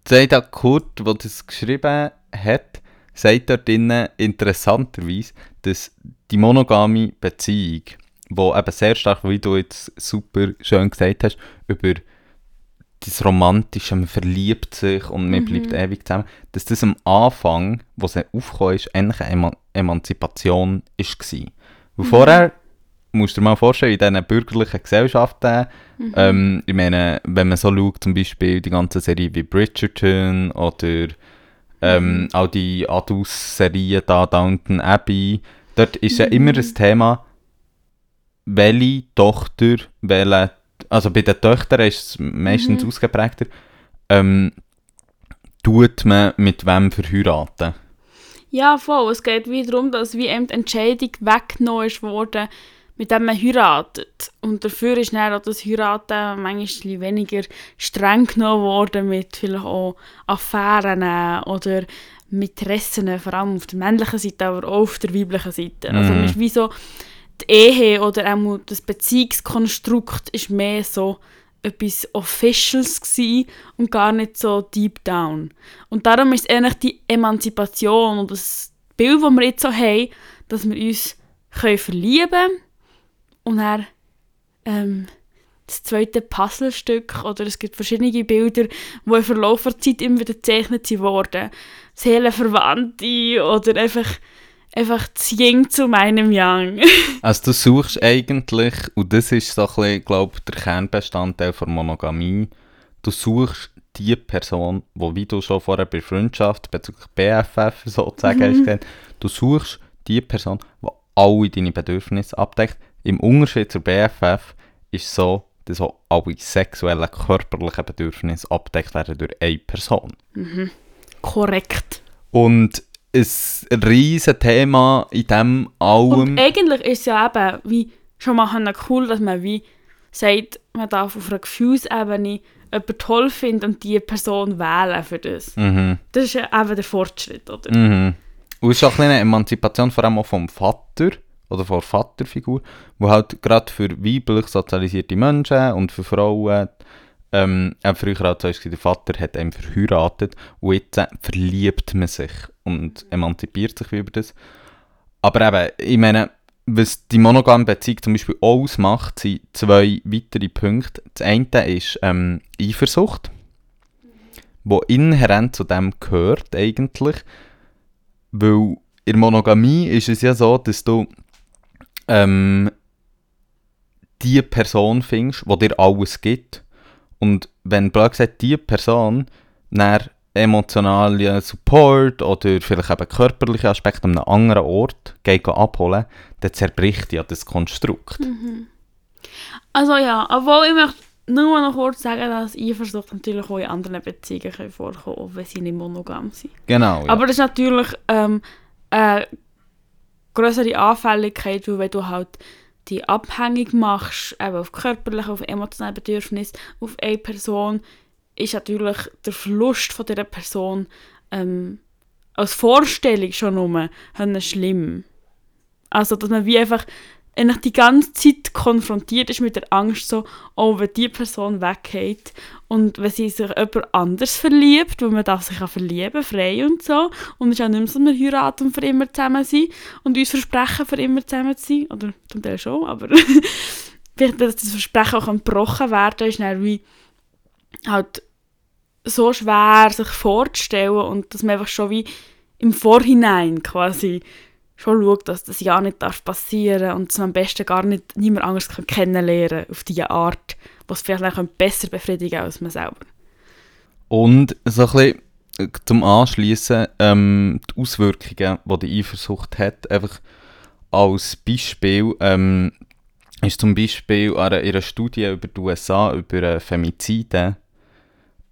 Zayda Kurt, der das geschrieben hat, sagt dort drinnen interessanterweise, dass die monogame Beziehung, die eben sehr stark, wie du jetzt super schön gesagt hast, über das Romantische, man verliebt sich und man Mhm. bleibt ewig zusammen, dass das am Anfang, wo es aufgekommen ist, eigentlich eine Eman Emanzipation war. Weil vorher, musst du dir mal vorstellen, in diesen bürgerlichen Gesellschaften, ähm, ich meine, wenn man so schaut, zum Beispiel die ganze Serie wie Bridgerton oder ähm, auch die Adus-Serien da, Downton Abbey, dort ist ja immer das Thema, welche Tochter, welche, also bei den Töchtern ist es meistens Mhm. ausgeprägter, ähm, tut man mit wem verheiraten. Ja, voll. Es geht wie darum, dass wie eben die Entscheidung weggenommen ist worden, mit dem man heiratet. Und dafür ist dann auch das Heiraten manchmal weniger streng genommen worden mit vielleicht auch Affären oder mit Interessen, vor allem auf der männlichen Seite, aber auch auf der weiblichen Seite. Also Mhm. man ist wie so, die Ehe oder auch das Beziehungskonstrukt ist mehr so etwas Officials und gar nicht so deep down. Und darum ist es eigentlich die Emanzipation und das Bild, das wir jetzt so haben, dass wir uns können verlieben können und dann ähm, das zweite Puzzlestück oder es gibt verschiedene Bilder, die im Verlauf der Zeit immer wieder gezeichnet wurden. Seelenverwandte oder einfach, einfach das Yin zu meinem Yang. *laughs* Also du suchst eigentlich, und das ist so ein bisschen, glaube ich, der Kernbestandteil von Monogamie, du suchst die Person, wo wie du schon vorher bei Freundschaft bezüglich BFF sozusagen hast gesagt, du suchst die Person, die alle deine Bedürfnisse abdeckt. Im Unterschied zur BFF ist es so, dass auch alle sexuellen, körperlichen Bedürfnisse abdeckt werden durch eine Person. Korrekt. Und ein riesen Thema in dem allem... Und eigentlich ist es ja eben wie schon mal cool, dass man wie sagt, man darf auf einer Gefühlsebene jemanden toll finden und diese Person wählen für das. mhm. Das ist ja eben der Fortschritt, oder? Mhm. Und es ist auch ein eine Emanzipation, vor allem auch vom Vater oder von der Vaterfigur, wo halt gerade für weiblich sozialisierte Menschen und für Frauen, ähm, auch früher halt so ist, der Vater hat einen verheiratet und jetzt äh, verliebt man sich und emanzipiert sich über das. Aber eben, ich meine, was die monogame Beziehung zum Beispiel ausmacht, sind zwei weitere Punkte. Das eine ist ähm, Eifersucht, wo inhärent zu dem gehört eigentlich, weil in der Monogamie ist es ja so, dass du ähm, die Person findest, die dir alles gibt. Und wenn blöd gesagt, die Person dann emotionalen Support oder vielleicht eben körperliche Aspekte an einem anderen Ort geht abholen, dann zerbricht ja das Konstrukt. Also ja, obwohl ich möchte nur noch kurz sagen, dass Eifersucht natürlich auch in anderen Beziehungen vorkommen kann, auch wenn sie nicht monogam sind. Genau. Ja. Aber das ist natürlich ähm, eine größere Anfälligkeit, weil wenn du halt die abhängig machst, eben auf körperliche, auf emotionale Bedürfnisse, auf eine Person, ist natürlich der Verlust von dieser Person ähm, als Vorstellung schon nur schlimm. Also, dass man wie einfach eigentlich die ganze Zeit konfrontiert ist mit der Angst, so, oh, wenn die Person weggeht und wenn sie sich jemand anders verliebt, weil man darf sich ja verlieben, frei und so, und es ist auch nicht mehr so, wir heiraten und für immer zusammen sind und uns versprechen, für immer zusammen zu sein, oder zum Teil schon, aber *laughs* vielleicht, dass das Versprechen auch gebrochen werden kann, ist wie halt so schwer, sich vorzustellen und dass man einfach schon wie im Vorhinein quasi schon schaut, dass das ja nicht darf passieren und dass man am besten gar nicht niemand anderes kann kennenlernen auf diese Art, was vielleicht auch besser befriedigen als man selber. Und so ein bisschen äh, zum Anschließen ähm, die Auswirkungen, die die Eifersucht hat, einfach als Beispiel, ähm, ist zum Beispiel in einer Studie über die USA, über äh, Femizide,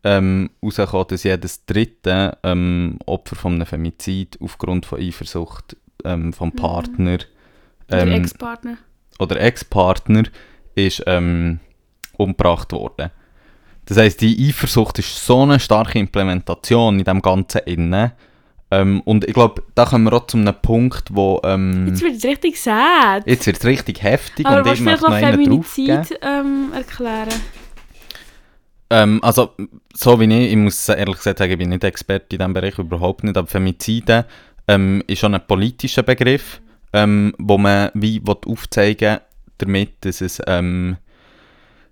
ähm, herausgekommen, dass jedes dritte ähm, Opfer von einem Femizid aufgrund von Eifersucht ähm, vom Partner Der ähm, Ex-Partner. oder Ex-Partner ist ähm, umgebracht worden. Das heisst, die Eifersucht ist so eine starke Implementation in dem Ganzen innen. Ähm, und ich glaube, da kommen wir auch zu einem Punkt, wo ähm, Jetzt wird es richtig sad. jetzt wird es richtig heftig Aber und ich möchte noch einen. Feminizid ähm, erklären? Ähm, also, so wie ich, ich muss ehrlich gesagt sagen, ich bin nicht Experte in diesem Bereich, überhaupt nicht, aber Femizide ähm, ist schon ein politischer Begriff, ähm, wo man wie aufzeigen damit, dass es ähm,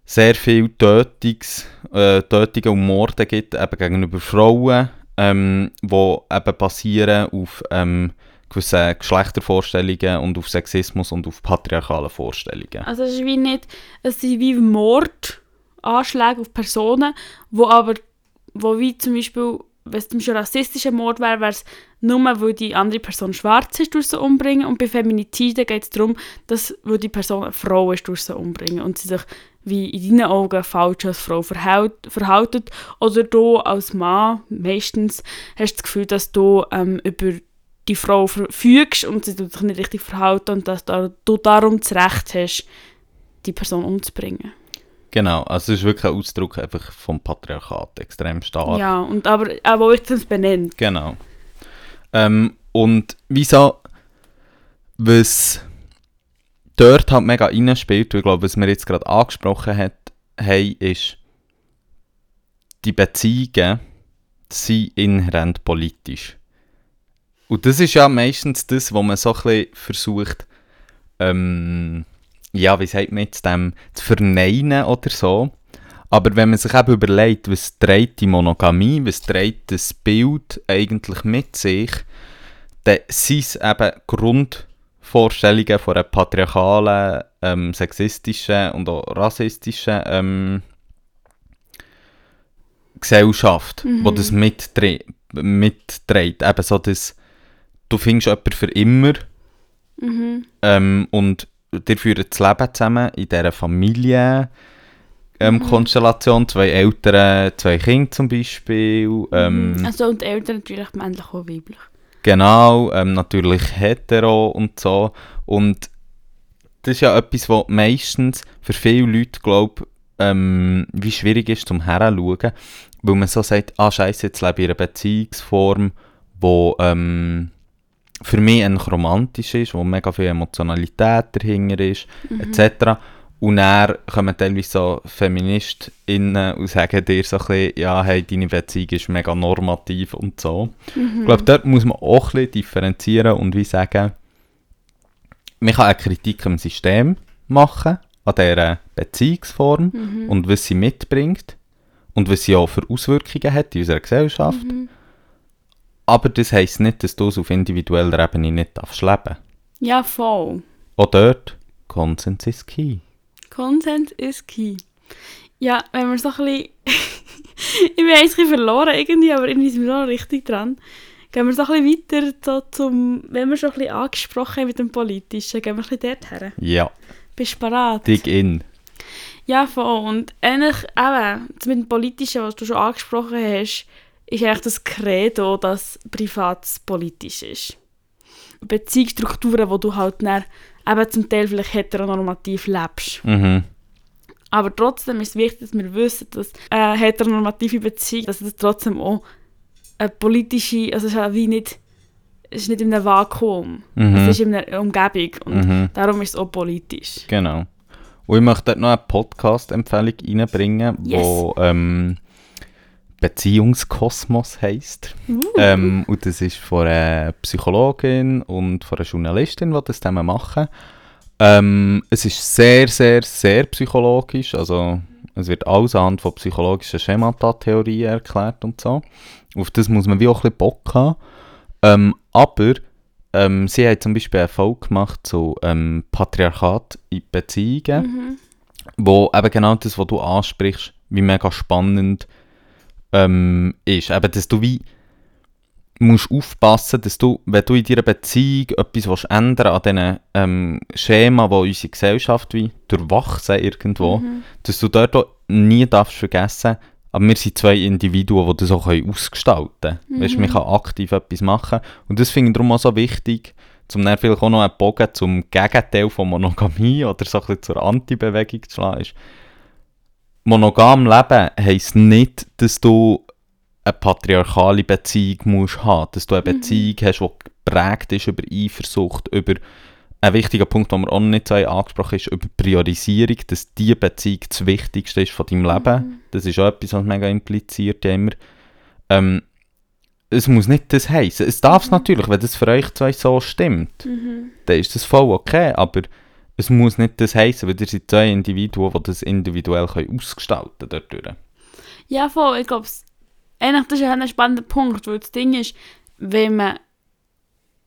sehr viel Tötungs, äh, Tötungen und Morde gibt, eben gegenüber Frauen, ähm, die eben basieren auf ähm, gewissen Geschlechtervorstellungen und auf Sexismus und auf patriarchalen Vorstellungen. Also es ist wie nicht, es sind wie Mordanschläge auf Personen, wo aber, wo wie zum Beispiel, wenn es zum Beispiel ein rassistischer Mord wäre, wäre es nur, weil die andere Person schwarz ist, durch sie umbringen. Und bei Feminiziden geht es darum, dass weil die Person eine Frau ist, durch sie umbringen. Und sie sich wie in deinen Augen falsch als Frau verhält, oder du als Mann meistens hast das Gefühl, dass du ähm, über die Frau verfügst und sie sich nicht richtig verhalten und dass du darum das Recht hast, die Person umzubringen. Genau, also es ist wirklich ein Ausdruck einfach vom Patriarchat, extrem stark. Ja, und aber auch wo ich das benennt. Genau. Ähm, und wieso, was dort halt mega reinspielt, und ich glaube, was wir jetzt gerade angesprochen hat, haben, ist, die Beziehungen sind inhärent politisch. Und das ist ja meistens das, was man so ein bisschen versucht, ähm, ja, wie sagt man jetzt, dem, zu verneinen oder so. Aber wenn man sich eben überlegt, was trägt die Monogamie, was trägt das Bild eigentlich mit sich, dann sind es eben Grundvorstellungen von einer patriarchalen, ähm, sexistischen und auch rassistischen ähm, Gesellschaft, mhm. die das mitträgt. mitträgt. Eben so, dass du findest jemanden für immer mhm. ähm, und dir führen das Leben zusammen in dieser Familie. Ähm, mhm. Konstellation, zwei Eltern, zwei Kinder zum Beispiel. Mhm. Ähm, also und Eltern natürlich männlich und weiblich. Genau, ähm, natürlich hetero und so. Und das ist ja etwas, was meistens für viele Leute, glaube ähm, wie schwierig ist zum Heranschauen, weil man so sagt, ah scheiße, jetzt lebe ich in einer Beziehungsform, wo ähm, für mich ein romantisch ist, wo mega viel Emotionalität dahinter ist, mhm. etc. Und dann kommen teilweise so FeministInnen und sagen dir so ein bisschen, ja, hey, deine Beziehung ist mega normativ und so. Mhm. Ich glaube, dort muss man auch ein bisschen differenzieren und wie sagen, man kann eine Kritik am System machen, an dieser Beziehungsform mhm. und was sie mitbringt und was sie auch für Auswirkungen hat in unserer Gesellschaft. Mhm. Aber das heisst nicht, dass du es auf individueller Ebene nicht darfst leben Ja, voll. Auch dort, Konsens ist key. Konsens ist key. Ja, wenn wir so ein bisschen... *laughs* ich bin ein bisschen verloren irgendwie, aber irgendwie sind wir noch richtig dran. Gehen wir so ein bisschen weiter so zum... Wenn wir schon ein bisschen angesprochen haben mit dem Politischen, gehen wir ein bisschen dorthin. Ja. Bist du bereit? Dig in. Ja, voll. Und eigentlich eben, mit dem Politischen, was du schon angesprochen hast, ist eigentlich das Credo, dass Privat politisch ist. Beziehungsstrukturen, wo du halt dann eben zum Teil vielleicht heteronormativ lebst. Mhm. Aber trotzdem ist es wichtig, dass wir wissen, dass eine heteronormative Beziehung, dass es trotzdem auch eine politische, also es ist wie nicht, es ist nicht in einem Vakuum, mhm. es ist in einer Umgebung und mhm. darum ist es auch politisch. Genau. Und ich möchte noch eine Podcast-Empfehlung reinbringen, yes. wo ähm, Beziehungskosmos heisst. Uh. Ähm, und das ist von einer Psychologin und von einer Journalistin, die das zusammen machen. Ähm, es ist sehr, sehr, sehr psychologisch. Also es wird alles anhand von psychologischen Schemata-Theorien erklärt und so. Auf das muss man wie auch ein bisschen Bock haben. Ähm, aber ähm, sie hat zum Beispiel eine Folge gemacht zu ähm, Patriarchat in Beziehungen, mhm. wo eben genau das, was du ansprichst, wie mega spannend ist ähm, ist. Eben, dass du wie musst aufpassen, dass du, wenn du in deiner Beziehung etwas willst ändern an diesen ähm, Schema, die unsere Gesellschaft wie durchwachsen irgendwo, mhm. dass du dort auch nie darfst vergessen, aber wir sind zwei Individuen, die das auch ausgestalten können. Mhm. Weißt, man kann aktiv etwas machen. Und das finde ich darum auch so wichtig, zum dann vielleicht auch noch einen Bogen zum Gegenteil von Monogamie oder so ein bisschen zur Anti-Bewegung zu schlagen, ist, monogam leben heisst nicht, dass du eine patriarchale Beziehung musst haben, dass du eine mhm. Beziehung hast, die geprägt ist über Eifersucht, über ein wichtiger Punkt, den wir auch nicht so angesprochen ist, über Priorisierung, dass diese Beziehung das Wichtigste ist von deinem Leben. Mhm. Das ist auch etwas, was mega impliziert immer. Ähm, es muss nicht das heißen. Es darf es mhm. natürlich, wenn das für euch zwei so stimmt, mhm. dann ist das voll okay, aber es muss nicht das heißen, weil ihr seid zwei Individuen, die das individuell ausgestalten können. Dort. Ja, voll. Ich glaube, das ist ein spannender Punkt, weil das Ding ist, wenn man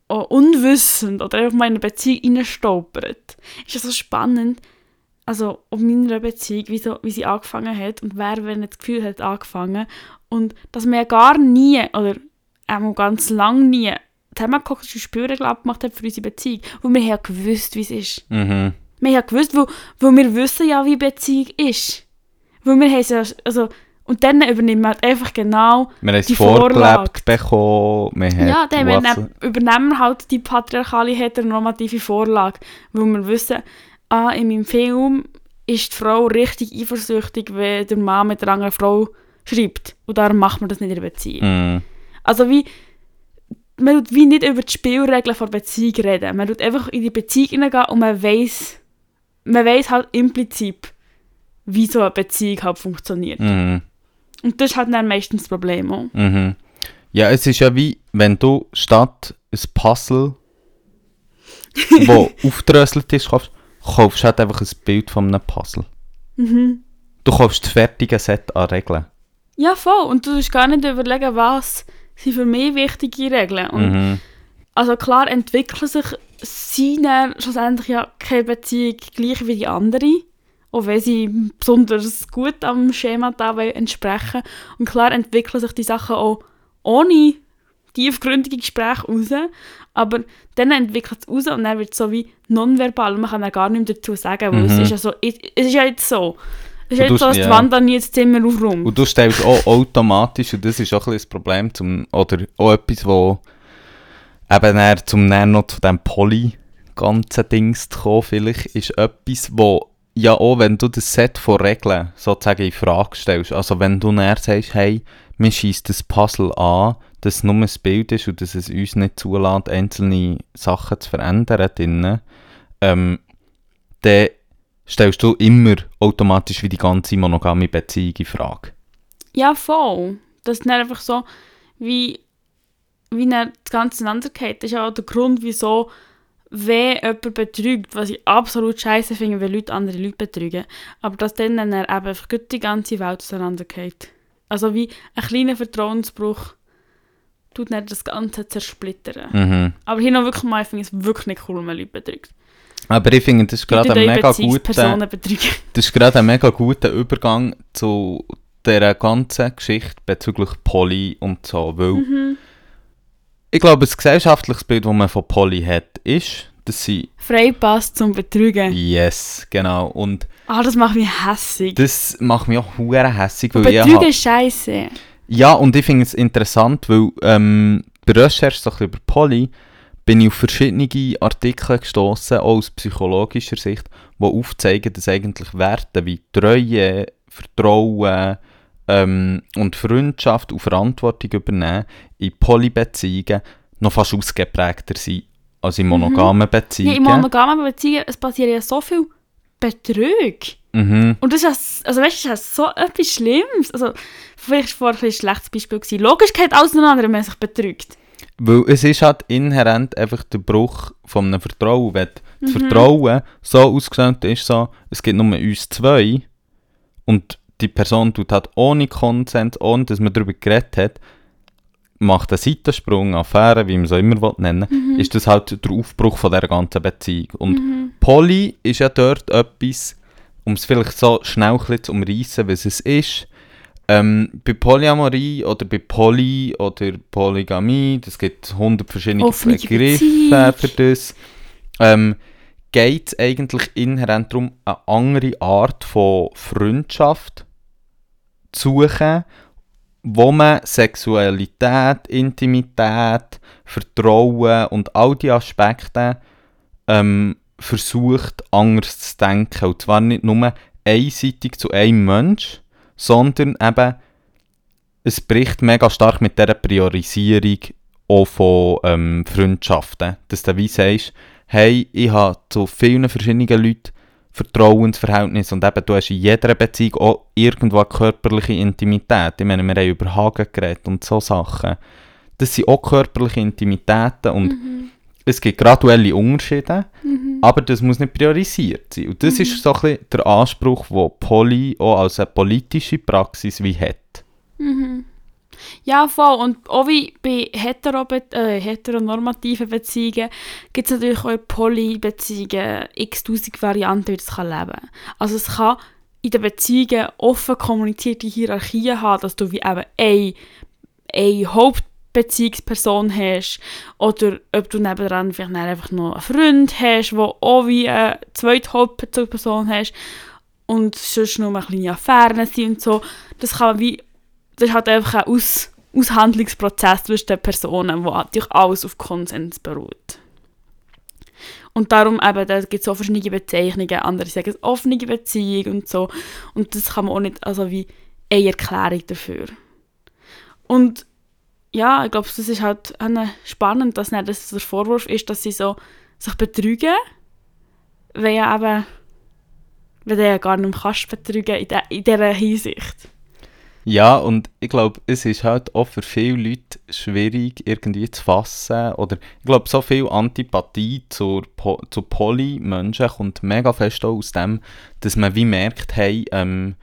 unwissend oder einfach mal in eine Beziehung reinstolpert, ist es so spannend, also auf meiner Beziehung, wie, so, wie sie angefangen hat und wer, wenn das Gefühl hat, angefangen. Und dass man ja gar nie, oder auch ganz lange nie, zusammengeguckt und Spüren gemacht hat für unsere Beziehung. Weil wir haben gewusst, wie es ist. Mhm. Wir haben gewusst, weil, weil wir wissen ja, wie Beziehung ist. Weil wir haben ja, also, und dann übernehmen wir halt einfach genau Wir haben die vorgelebt Vorlage. bekommen. Wir Ja, dann wir übernehmen wir halt die patriarchale heteronormative Vorlage, weil wir wissen, ah, in meinem Film ist die Frau richtig eifersüchtig, wenn der Mann mit einer anderen Frau schreibt. Und darum macht man das nicht in der Beziehung. Mhm. Also wie, man tut wie nicht über die Spielregeln der Beziehung reden. Man tut einfach in die Beziehung hineingehen und man weiß, man weiß halt implizit, wie so eine Beziehung halt funktioniert. Mhm. Und das ist halt dann meistens das Problem auch. Mhm. Ja, es ist ja wie, wenn du statt ein Puzzle, *laughs* das aufdröselt ist, kaufst, kaufst halt einfach ein Bild von einem Puzzle. Mhm. Du kaufst das fertige Set an Regeln. Ja, voll. Und du musst gar nicht überlegen, was sind für mich wichtige Regeln. Und Mhm. Also klar entwickeln sich seine schlussendlich ja keine Beziehung gleich wie die andere. Auch wenn sie besonders gut am Schema da entsprechen. Und klar entwickeln sich die Sachen auch ohne tiefgründige Gespräche raus. Aber dann entwickelt es raus und dann wird es so wie nonverbal. Man kann ja gar nichts dazu sagen, weil es Mhm. ist ja so, es ist ja jetzt so. Es ist jetzt so, dass die Wand dann nie das Zimmer aufräumt. Und du stellst auch automatisch, und das ist auch ein bisschen das Problem, zum, oder auch etwas, wo eben dann, zum dann noch zu diesem Poly ganzen Dings zu kommen, vielleicht, ist etwas, wo ja auch, wenn du das Set von Regeln sozusagen in Frage stellst, also wenn du dann sagst, hey, mir schießt das Puzzle an, dass es nur ein Bild ist und dass es uns nicht zulässt, einzelne Sachen zu verändern drinnen, ähm, dann stellst du immer automatisch wie die ganze monogame Beziehung in Frage. Ja, voll. Das ist dann einfach so, wie, wie das Ganze auseinandergeht. Das ist ja auch der Grund, wieso, wenn jemand betrügt, was ich absolut scheiße finde, wenn Leute andere Leute betrügen, aber dass dann, dann eben einfach die ganze Welt auseinandergeht. Also wie ein kleiner Vertrauensbruch tut dann das Ganze zersplittern. Mhm. Aber hier noch wirklich mal, ich finde es wirklich nicht cool, wenn man Leute betrügt. Aber ich finde, das ist gerade ein mega guter, *laughs* das ist gerade ein mega guter Übergang zu dieser ganzen Geschichte bezüglich Poly und so, weil Mhm. ich glaube, das gesellschaftliche Bild, das man von Poly hat, ist, dass sie Freipass zum Betrügen. yes, genau, und Ah, das macht mich hässig. das macht mich auch hure hässig, weil ich Betrügen hab- ist scheiße. Ja, und ich finde es interessant, weil ähm, bei Recherche so ein bisschen über Poly bin ich auf verschiedene Artikel gestoßen, auch aus psychologischer Sicht, die aufzeigen, dass eigentlich Werte wie Treue, Vertrauen ähm, und Freundschaft und Verantwortung übernehmen in Polybeziehungen noch fast ausgeprägter sind als in monogamen Ja, Beziehungen. in monogamen Beziehungen es passiert ja so viel Betrug. mhm. Und das ist, ja- also weißt, du, das ist ja so etwas Schlimmes. Also, vielleicht war vorher ein schlechtes Beispiel. Gewesen. Logisch geht auseinander, wenn man sich betrügt. Weil es ist halt inhärent einfach der Bruch von einem Vertrauen. Wenn das Mhm. Vertrauen so ausgestellt ist, so, es gibt nur uns zwei und die Person tut halt ohne Konsens, ohne dass man darüber geredet hat, macht einen Seitensprung, Affäre, wie man es auch immer will nennen Mhm. ist das halt der Aufbruch von dieser ganzen Beziehung. Und Poly ist ja dort etwas, um es vielleicht so schnell zu umreissen, was es ist. Ähm, bei Polyamorie oder bei Poly oder Polygamie, das gibt 100 verschiedene Offene Begriffe für das, ähm, geht es eigentlich inhärent darum, eine andere Art von Freundschaft zu suchen, wo man Sexualität, Intimität, Vertrauen und all die Aspekte ähm, versucht, anders zu denken. Und zwar nicht nur einseitig zu einem Mensch, sondern eben, es bricht mega stark mit dieser Priorisierung auch von ähm, Freundschaften. Dass du wie sagst, hey, ich habe zu vielen verschiedenen Leuten Vertrauensverhältnis und eben du hast in jeder Beziehung auch irgendwo körperliche Intimität. Ich meine, wir haben über Hagen geredet und so Sachen. Das sind auch körperliche Intimitäten und es gibt graduelle Unterschiede, aber das muss nicht priorisiert sein. Und das ist so ein bisschen der Anspruch, den Poly auch als eine politische Praxis wie hat. Ja, voll. Und auch wie bei hetero äh, heteronormativen Beziehungen gibt es natürlich auch Poly-Beziehungen x-tausend Varianten, wie das kann leben kann. Also es kann in den Beziehungen offen kommunizierte Hierarchien haben, dass du wie eben eine, eine Hauptbeziehungsperson hast oder ob du nebenan vielleicht einfach noch einen Freund hast, der auch wie eine zweite Hauptbezugsperson hast und sonst nur eine kleine Affären sind und so. Das kann wie das ist halt einfach ein Aus Aushandlungsprozess zwischen den Personen, wo natürlich alles auf Konsens beruht. Und darum eben, da gibt es auch verschiedene Bezeichnungen, andere sagen es offene Beziehung und so. Und das kann man auch nicht, also wie eine Erklärung dafür. Und ja, ich glaube, das ist halt spannend, dass nicht das der Vorwurf ist, dass sie so sich betrügen, weil ja eben, weil du ja gar nicht mehr kannst betrügen in, de, in dieser Hinsicht. Ja, und ich glaube, es ist halt auch für viele Leute schwierig irgendwie zu fassen. Oder ich glaube, so viel Antipathie zur po zu Poly-Menschen kommt mega fest auch aus dem, dass man wie merkt, hey, ähm,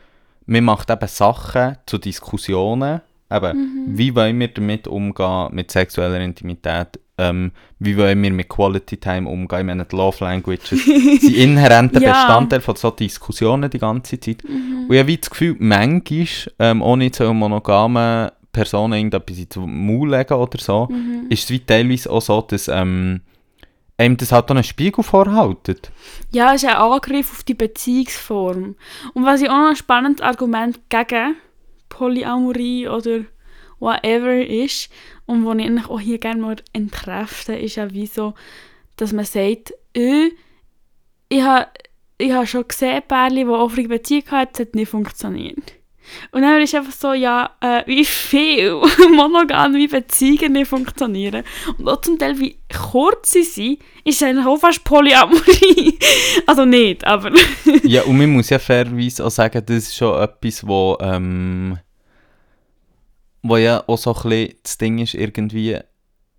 man macht eben Sachen zu Diskussionen. Eben, Mhm. wie wollen wir damit umgehen, mit sexueller Intimität? Ähm, wie wollen wir mit Quality Time umgehen? Ich meine, die Love Languages *laughs* sind inhärenter Ja. Bestandteil von so Diskussionen die ganze Zeit. Und ich habe wie das Gefühl, manchmal, ähm, ohne zu monogamen Personen irgendetwas in den legen oder so, Mhm. ist es wie teilweise auch so, dass ähm, einem das halt auch einen Spiegel vorhaltet. Ja, es ist ein Angriff auf die Beziehungsform. Und was ich auch noch ein spannendes Argument gegen Polyamorie oder whatever ist, und was ich auch hier gerne mal entkräfte, ist ja wie so, dass man sagt, äh, ich habe ich ha schon gesehen, Pärchen, die offene Beziehung hatten, es hat nicht funktioniert. Und dann ist einfach so, ja, äh, wie viel *laughs* monogame Beziehungen nicht funktionieren. Und auch zum Teil, wie kurz sie sind, ist eigentlich auch fast Polyamorie. *laughs* also nicht, aber... *laughs* ja, und man muss ja fairerweise auch sagen, das ist schon etwas, wo, ähm, wo ja auch so ein bisschen das Ding ist, irgendwie,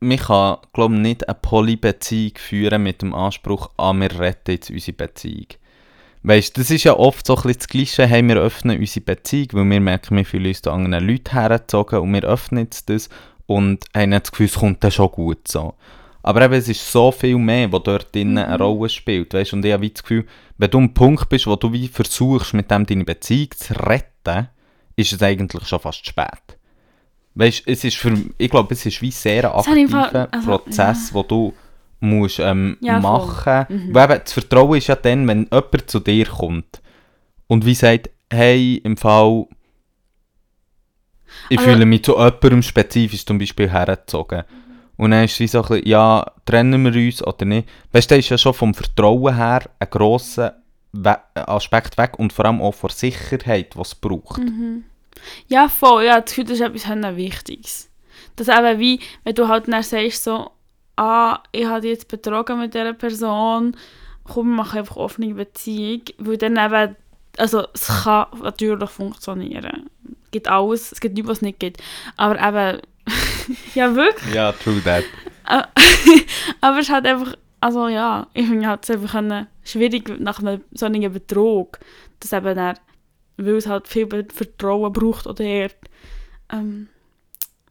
man kann, glaube ich, nicht eine Polybeziehung führen mit dem Anspruch, ah, wir retten jetzt unsere Beziehung. Weißt du, das ist ja oft so ein bisschen das Gleiche, hey, wir öffnen unsere Beziehung, weil wir merken, wir fühlen uns da anderen Leuten hergezogen und wir öffnen jetzt das und haben das Gefühl, es kommt dann schon gut so. Aber eben, es ist so viel mehr, was dort drinnen eine Rolle spielt, weißt? Und ich habe das Gefühl, wenn du am Punkt bist, wo du wie versuchst, mit dem deine Beziehung zu retten, ist es eigentlich schon fast spät. Weißt, es ist für, ich glaube, es ist wie sehr ein aktiver also, Prozess, wo du musst ähm, Ja, voll. machen. Weil eben, das Vertrauen ist ja dann, wenn jemand zu dir kommt und wie sagt, hey, im Fall, ich Also- fühle mich zu jemandem spezifisch zum Beispiel hergezogen. Und dann ist es so ein bisschen, ja, trennen wir uns oder nicht. Weißt du, ist ja schon vom Vertrauen her ein grosser We Aspekt weg und vor allem auch von Sicherheit, was es braucht. Ja, voll. Ja, das Gefühl, das ist etwas Wichtiges. Das eben wie, wenn du halt dann sagst so, ah, ich habe jetzt betrogen mit dieser Person, komm, wir machen einfach offene Beziehung. Weil dann eben, also es kann natürlich funktionieren. Es gibt alles, es gibt nichts, was es nicht gibt. Aber eben, *laughs* ja wirklich. Ja, true that. *laughs* Aber es hat einfach, also ja, ich finde halt es einfach eine, schwierig nach einem solchen Betrug, dass eben dann, weil es halt viel Vertrauen braucht oder eher, ähm,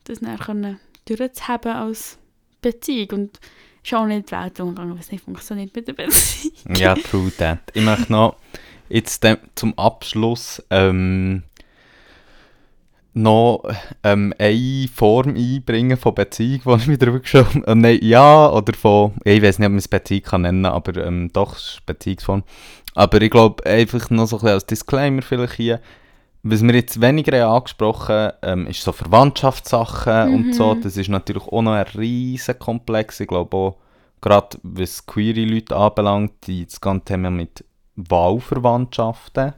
das dann können durchzuhaben als Beziehung und ist auch nicht die Welt umgegangen, es nicht funktioniert mit der Beziehung. *laughs* Ja, true that. Ich möchte noch jetzt zum Abschluss ähm, noch ähm, eine Form einbringen von Beziehung, die ich mir darüber geschaut äh, Nein, ja, oder von, ich weiß nicht, ob man es Beziehung kann nennen aber ähm, doch, Beziehungsform. Aber ich glaube, einfach noch so ein bisschen als Disclaimer vielleicht hier, was wir jetzt weniger haben angesprochen ähm, ist so Verwandtschaftssachen und so. Das ist natürlich auch noch ein riesen Komplex. Ich glaube auch, gerade was queere Leute anbelangt, die, das ganze Thema mit Wahlverwandtschaften,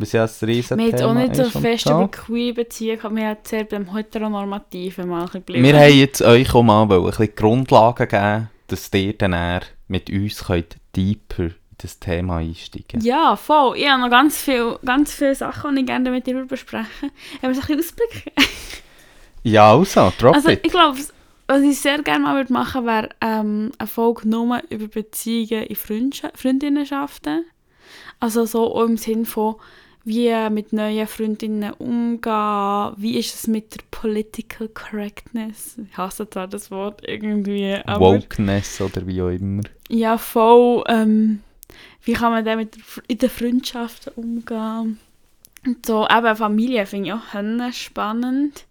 was ja ein riesen Wir haben jetzt auch Thema nicht so fest so. über queer Beziehungen, aber wir haben sehr beim Heteronormativen mal ein bisschen geblieben. Wir haben jetzt euch auch mal ein bisschen Grundlagen geben, dass ihr dann eher mit uns könnt deeper das Thema einsteigen Ja, voll. Ich habe noch ganz, viel, ganz viele Sachen, die ich gerne mit dir besprechen würde. Haben wir ein bisschen Ausblick? *laughs* Ja, also, drop Also it. ich glaube, was ich sehr gerne mal würde machen wäre ähm, eine Folge nur über Beziehungen in Freundscha- Freundinnenschaften. Also so im Sinn von, wie mit neuen Freundinnen umgehen, wie ist es mit der Political Correctness. Ich hasse zwar das Wort irgendwie, aber Wokeness oder wie auch immer. ja, voll, ähm, wie kann man dann mit der, Fr- in den Freundschaften umgehen. Und so, eben Familie finde ich auch spannend.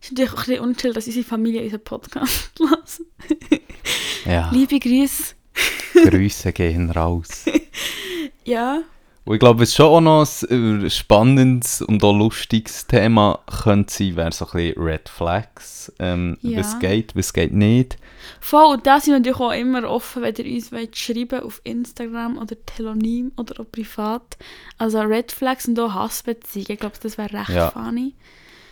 Ist natürlich auch ein bisschen unchill, dass unsere Familie unseren Podcast *laughs* lässt. Ja, Liebe Grüße. Grüße gehen raus. *laughs* Ja. Und ich glaube, was schon auch noch ein äh, spannendes und auch lustiges Thema könnte sein, wäre so ein bisschen Red Flags. Ähm, Ja. Was geht, was geht nicht. Voll, und da sind wir natürlich auch immer offen, wenn ihr uns wollt schreiben auf Instagram oder Telonym oder auch privat. Also Red Flags und auch Hassbeziehungen. Ich glaube, das wäre recht Ja. funny.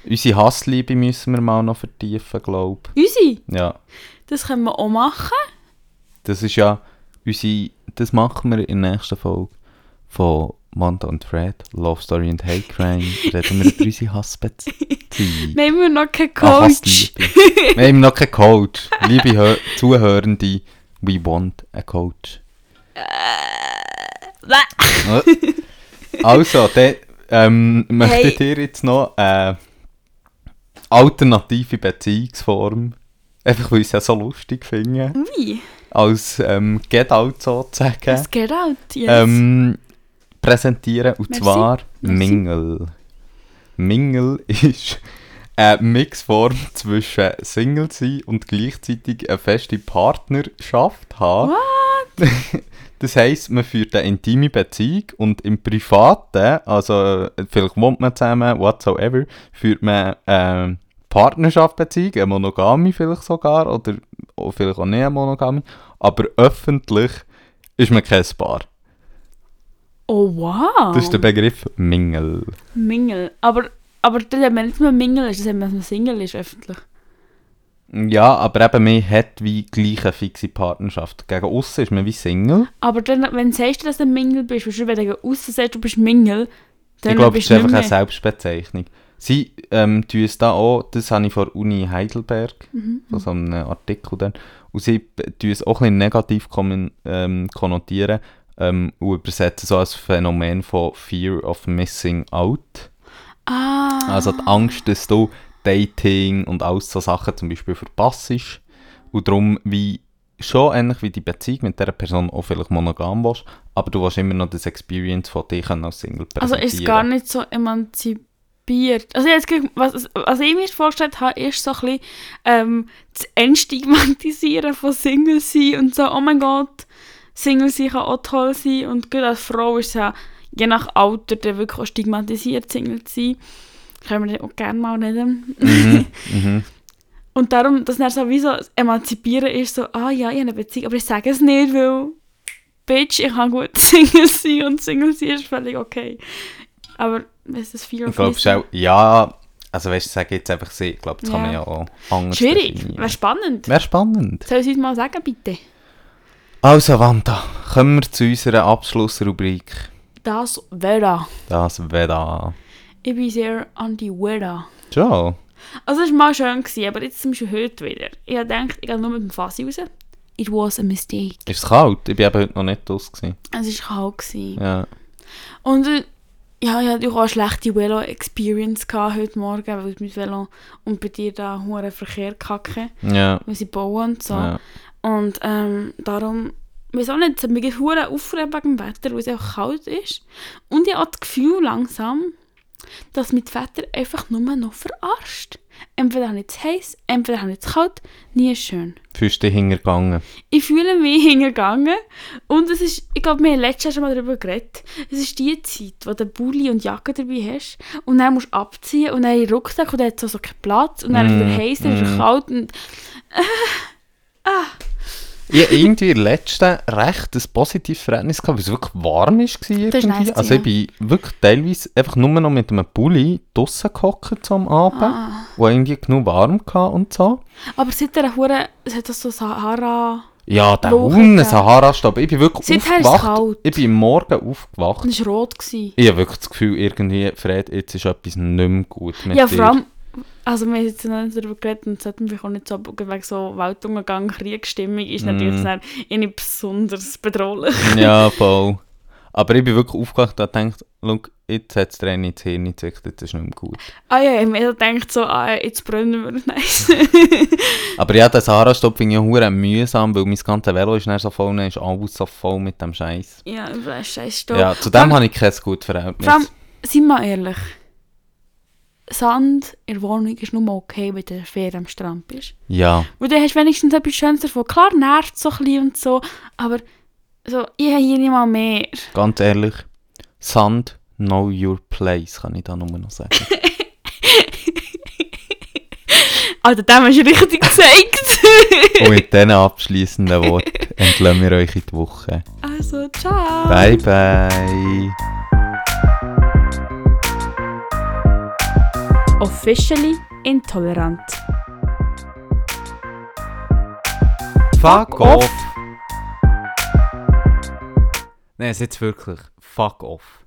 Unsere Hassliebe müssen wir mal noch vertiefen, glaube Unsere, ich. Ja, das können wir auch machen. das ist ja unsere, das machen wir in der nächsten Folge von Manta und Fred, Love Story and Hate Crime, reden wir über unsere Hassbeziehung. Wir haben noch keinen Ah, Coach. Hassliebe. Wir haben noch keinen Coach. Liebe Hör Zuhörende, we want a Coach. Bäh. Also, dann ähm, möchtet ihr jetzt noch eine alternative Beziehungsform, einfach weil ich es ja so lustig finde, Wie? als ähm, Get Out sozusagen, Es geht out, yes. ähm, präsentieren. Und Merci. zwar Merci. Mingle. Mingle ist eine Mixform zwischen Single sein und gleichzeitig eine feste Partnerschaft haben. What? *laughs* Das heisst, man führt eine intime Beziehung und im Privaten, also äh, vielleicht wohnt man zusammen, whatsoever, führt man eine Partnerschaftsbeziehung, eine Monogami vielleicht sogar, oder vielleicht auch nicht eine Monogami, aber öffentlich ist man kein Paar. Oh wow. Das ist der Begriff Mingle. Mingle. Aber, aber das hat man nicht mehr Mingle ist, das hat man, dass man Single ist öffentlich. Ja, aber eben, man hat wie gleich eine fixe Partnerschaft. Gegen aussen ist man wie Single. Aber dann, wenn du sagst, dass du ein Mingle bist, weil du wenn du außen sagst, du bist Mingle, dann ich glaube, bist ist einfach nicht eine mehr. Selbstbezeichnung. Sie ähm, tun es da auch, das habe ich von Uni Heidelberg, Mhm. von so einem Artikel dann, und sie tun es auch ein bisschen negativ ähm, konnotieren ähm, und übersetzen so als Phänomen von Fear of Missing Out. Ah. Also die Angst, dass du Dating und all so Sachen zum Beispiel verpasst und darum wie schon ähnlich wie die Beziehung mit dieser Person auch vielleicht monogam willst, aber du willst immer noch das Experience von dir als Single Also ist gar nicht so emanzipiert. Also jetzt, was, was ich mir vorgestellt habe, ist so ein bisschen ähm, das Entstigmatisieren von Single sein und so, oh mein Gott, Single sein kann auch toll sein und gerade als Frau ist es ja je nach Alter dann wirklich auch stigmatisiert, Single zu sein. Können wir auch gerne mal reden. mhm, *laughs* mhm. Und darum, dass dann so wie so Emanzipieren ist, so, ah ja, ich habe eine Beziehung, aber ich sage es nicht, weil, Bitch, ich kann gut *laughs* Single sein und Single sein ist völlig okay. Aber, was das Fear Ich glaube schon, ja, also weißt du, sag jetzt einfach sie, ich glaube, das kann man Ja. ja auch anders Schwierig, wäre spannend. Wäre spannend. Soll ich es uns mal sagen, bitte? Also Wanda, kommen wir zu unserer Abschlussrubrik. Das Wetter. Das Veda. Ich bin sehr anti-Wetter. Schon. Also, es war mal schön, gewesen, aber jetzt zum Beispiel heute wieder. Ich habe gedacht, ich gehe nur mit dem Fassi raus. It was a mistake. Ist es kalt? Ich bin eben heute noch nicht draus. gewesen. Es war kalt. Gewesen. Ja. Und äh, ja, ich hatte auch eine schlechte Velo-Experience gehabt heute Morgen, weil ich mit Velo und bei dir da hohen Verkehr kacke, Ja. weil sie bauen und so. ja. Und ähm, darum, auch nicht, es hat mich hure aufgeregt wegen dem Wetter, weil es auch kalt ist. Und ich habe das Gefühl langsam, dass mich das Wetter einfach nur noch verarscht. Entweder habe ich es heiß, entweder habe ich es kalt, nie schön. Fühlst du dich hingegangen? Ich fühle mich *laughs* hingegangen und es ist, ich glaube, wir haben letztes Jahr schon mal darüber geredet, es ist die Zeit, wo du Bulli und Jacke dabei hast und dann musst du abziehen und dann in den Rucksack und dann hat es so keinen Platz und dann ist es Mm, wieder heiß, dann ist es mm. kalt und *laughs* Ich hatte irgendwie in der letzten recht ein positives Verhältnis gehabt, weil es wirklich warm war. Irgendwie. Nice, also ich bin wirklich teilweise einfach nur noch mit einem Pulli draussen gehockt so am Abend, ah. wo irgendwie genug warm war und so. Aber seit der Hure, hat das so Sahara, Ja, der Hunde. Sahara-Stab. Ich bin wirklich Seither aufgewacht. kalt. Ich bin am Morgen aufgewacht. es war rot. Gewesen. Ich habe wirklich das Gefühl, irgendwie, Fred, jetzt ist etwas nicht mehr gut mit Ja, vor allem, Also wir haben jetzt noch nicht darüber geredet und sollten wir auch nicht so, wegen so Weltuntergang, Kriegsstimmung ist natürlich Mm. nicht besonders bedrohlich. Ja, *laughs* voll. Aber ich bin wirklich aufgewacht und gedacht, schau, jetzt hat es dir eine ins Hirn gezüchtet, das ist nicht mehr gut. Ah ja, ich mir gedacht so, ah, jetzt brennen wir, nice. *laughs* Aber ja, den Sahara-Stopp finde ich hure mühsam, weil mein ganzes Velo ist so voll, dann ist alles so voll mit dem Scheiß. ja, über scheiß Stopp. Ja, zu dem habe ich kein gutes Verhältnis. Vor allem, seien wir ehrlich, Sand in der Wohnung ist nur okay, wenn du fair am Strand bist. Ja, Weil dann hast du wenigstens etwas Schönes davon. Klar nervt es so ein und so, aber so, ich habe hier nicht mal mehr. ganz ehrlich, Sand, know your place, kann ich da nur noch sagen. *laughs* Alter, dem hast du richtig gezeigt. *laughs* Und mit diesen abschließenden Worten entlassen wir euch in die Woche. also, ciao. Bye, bye. Officially intolerant. Fuck off! Nein, jetzt wirklich. Fuck off.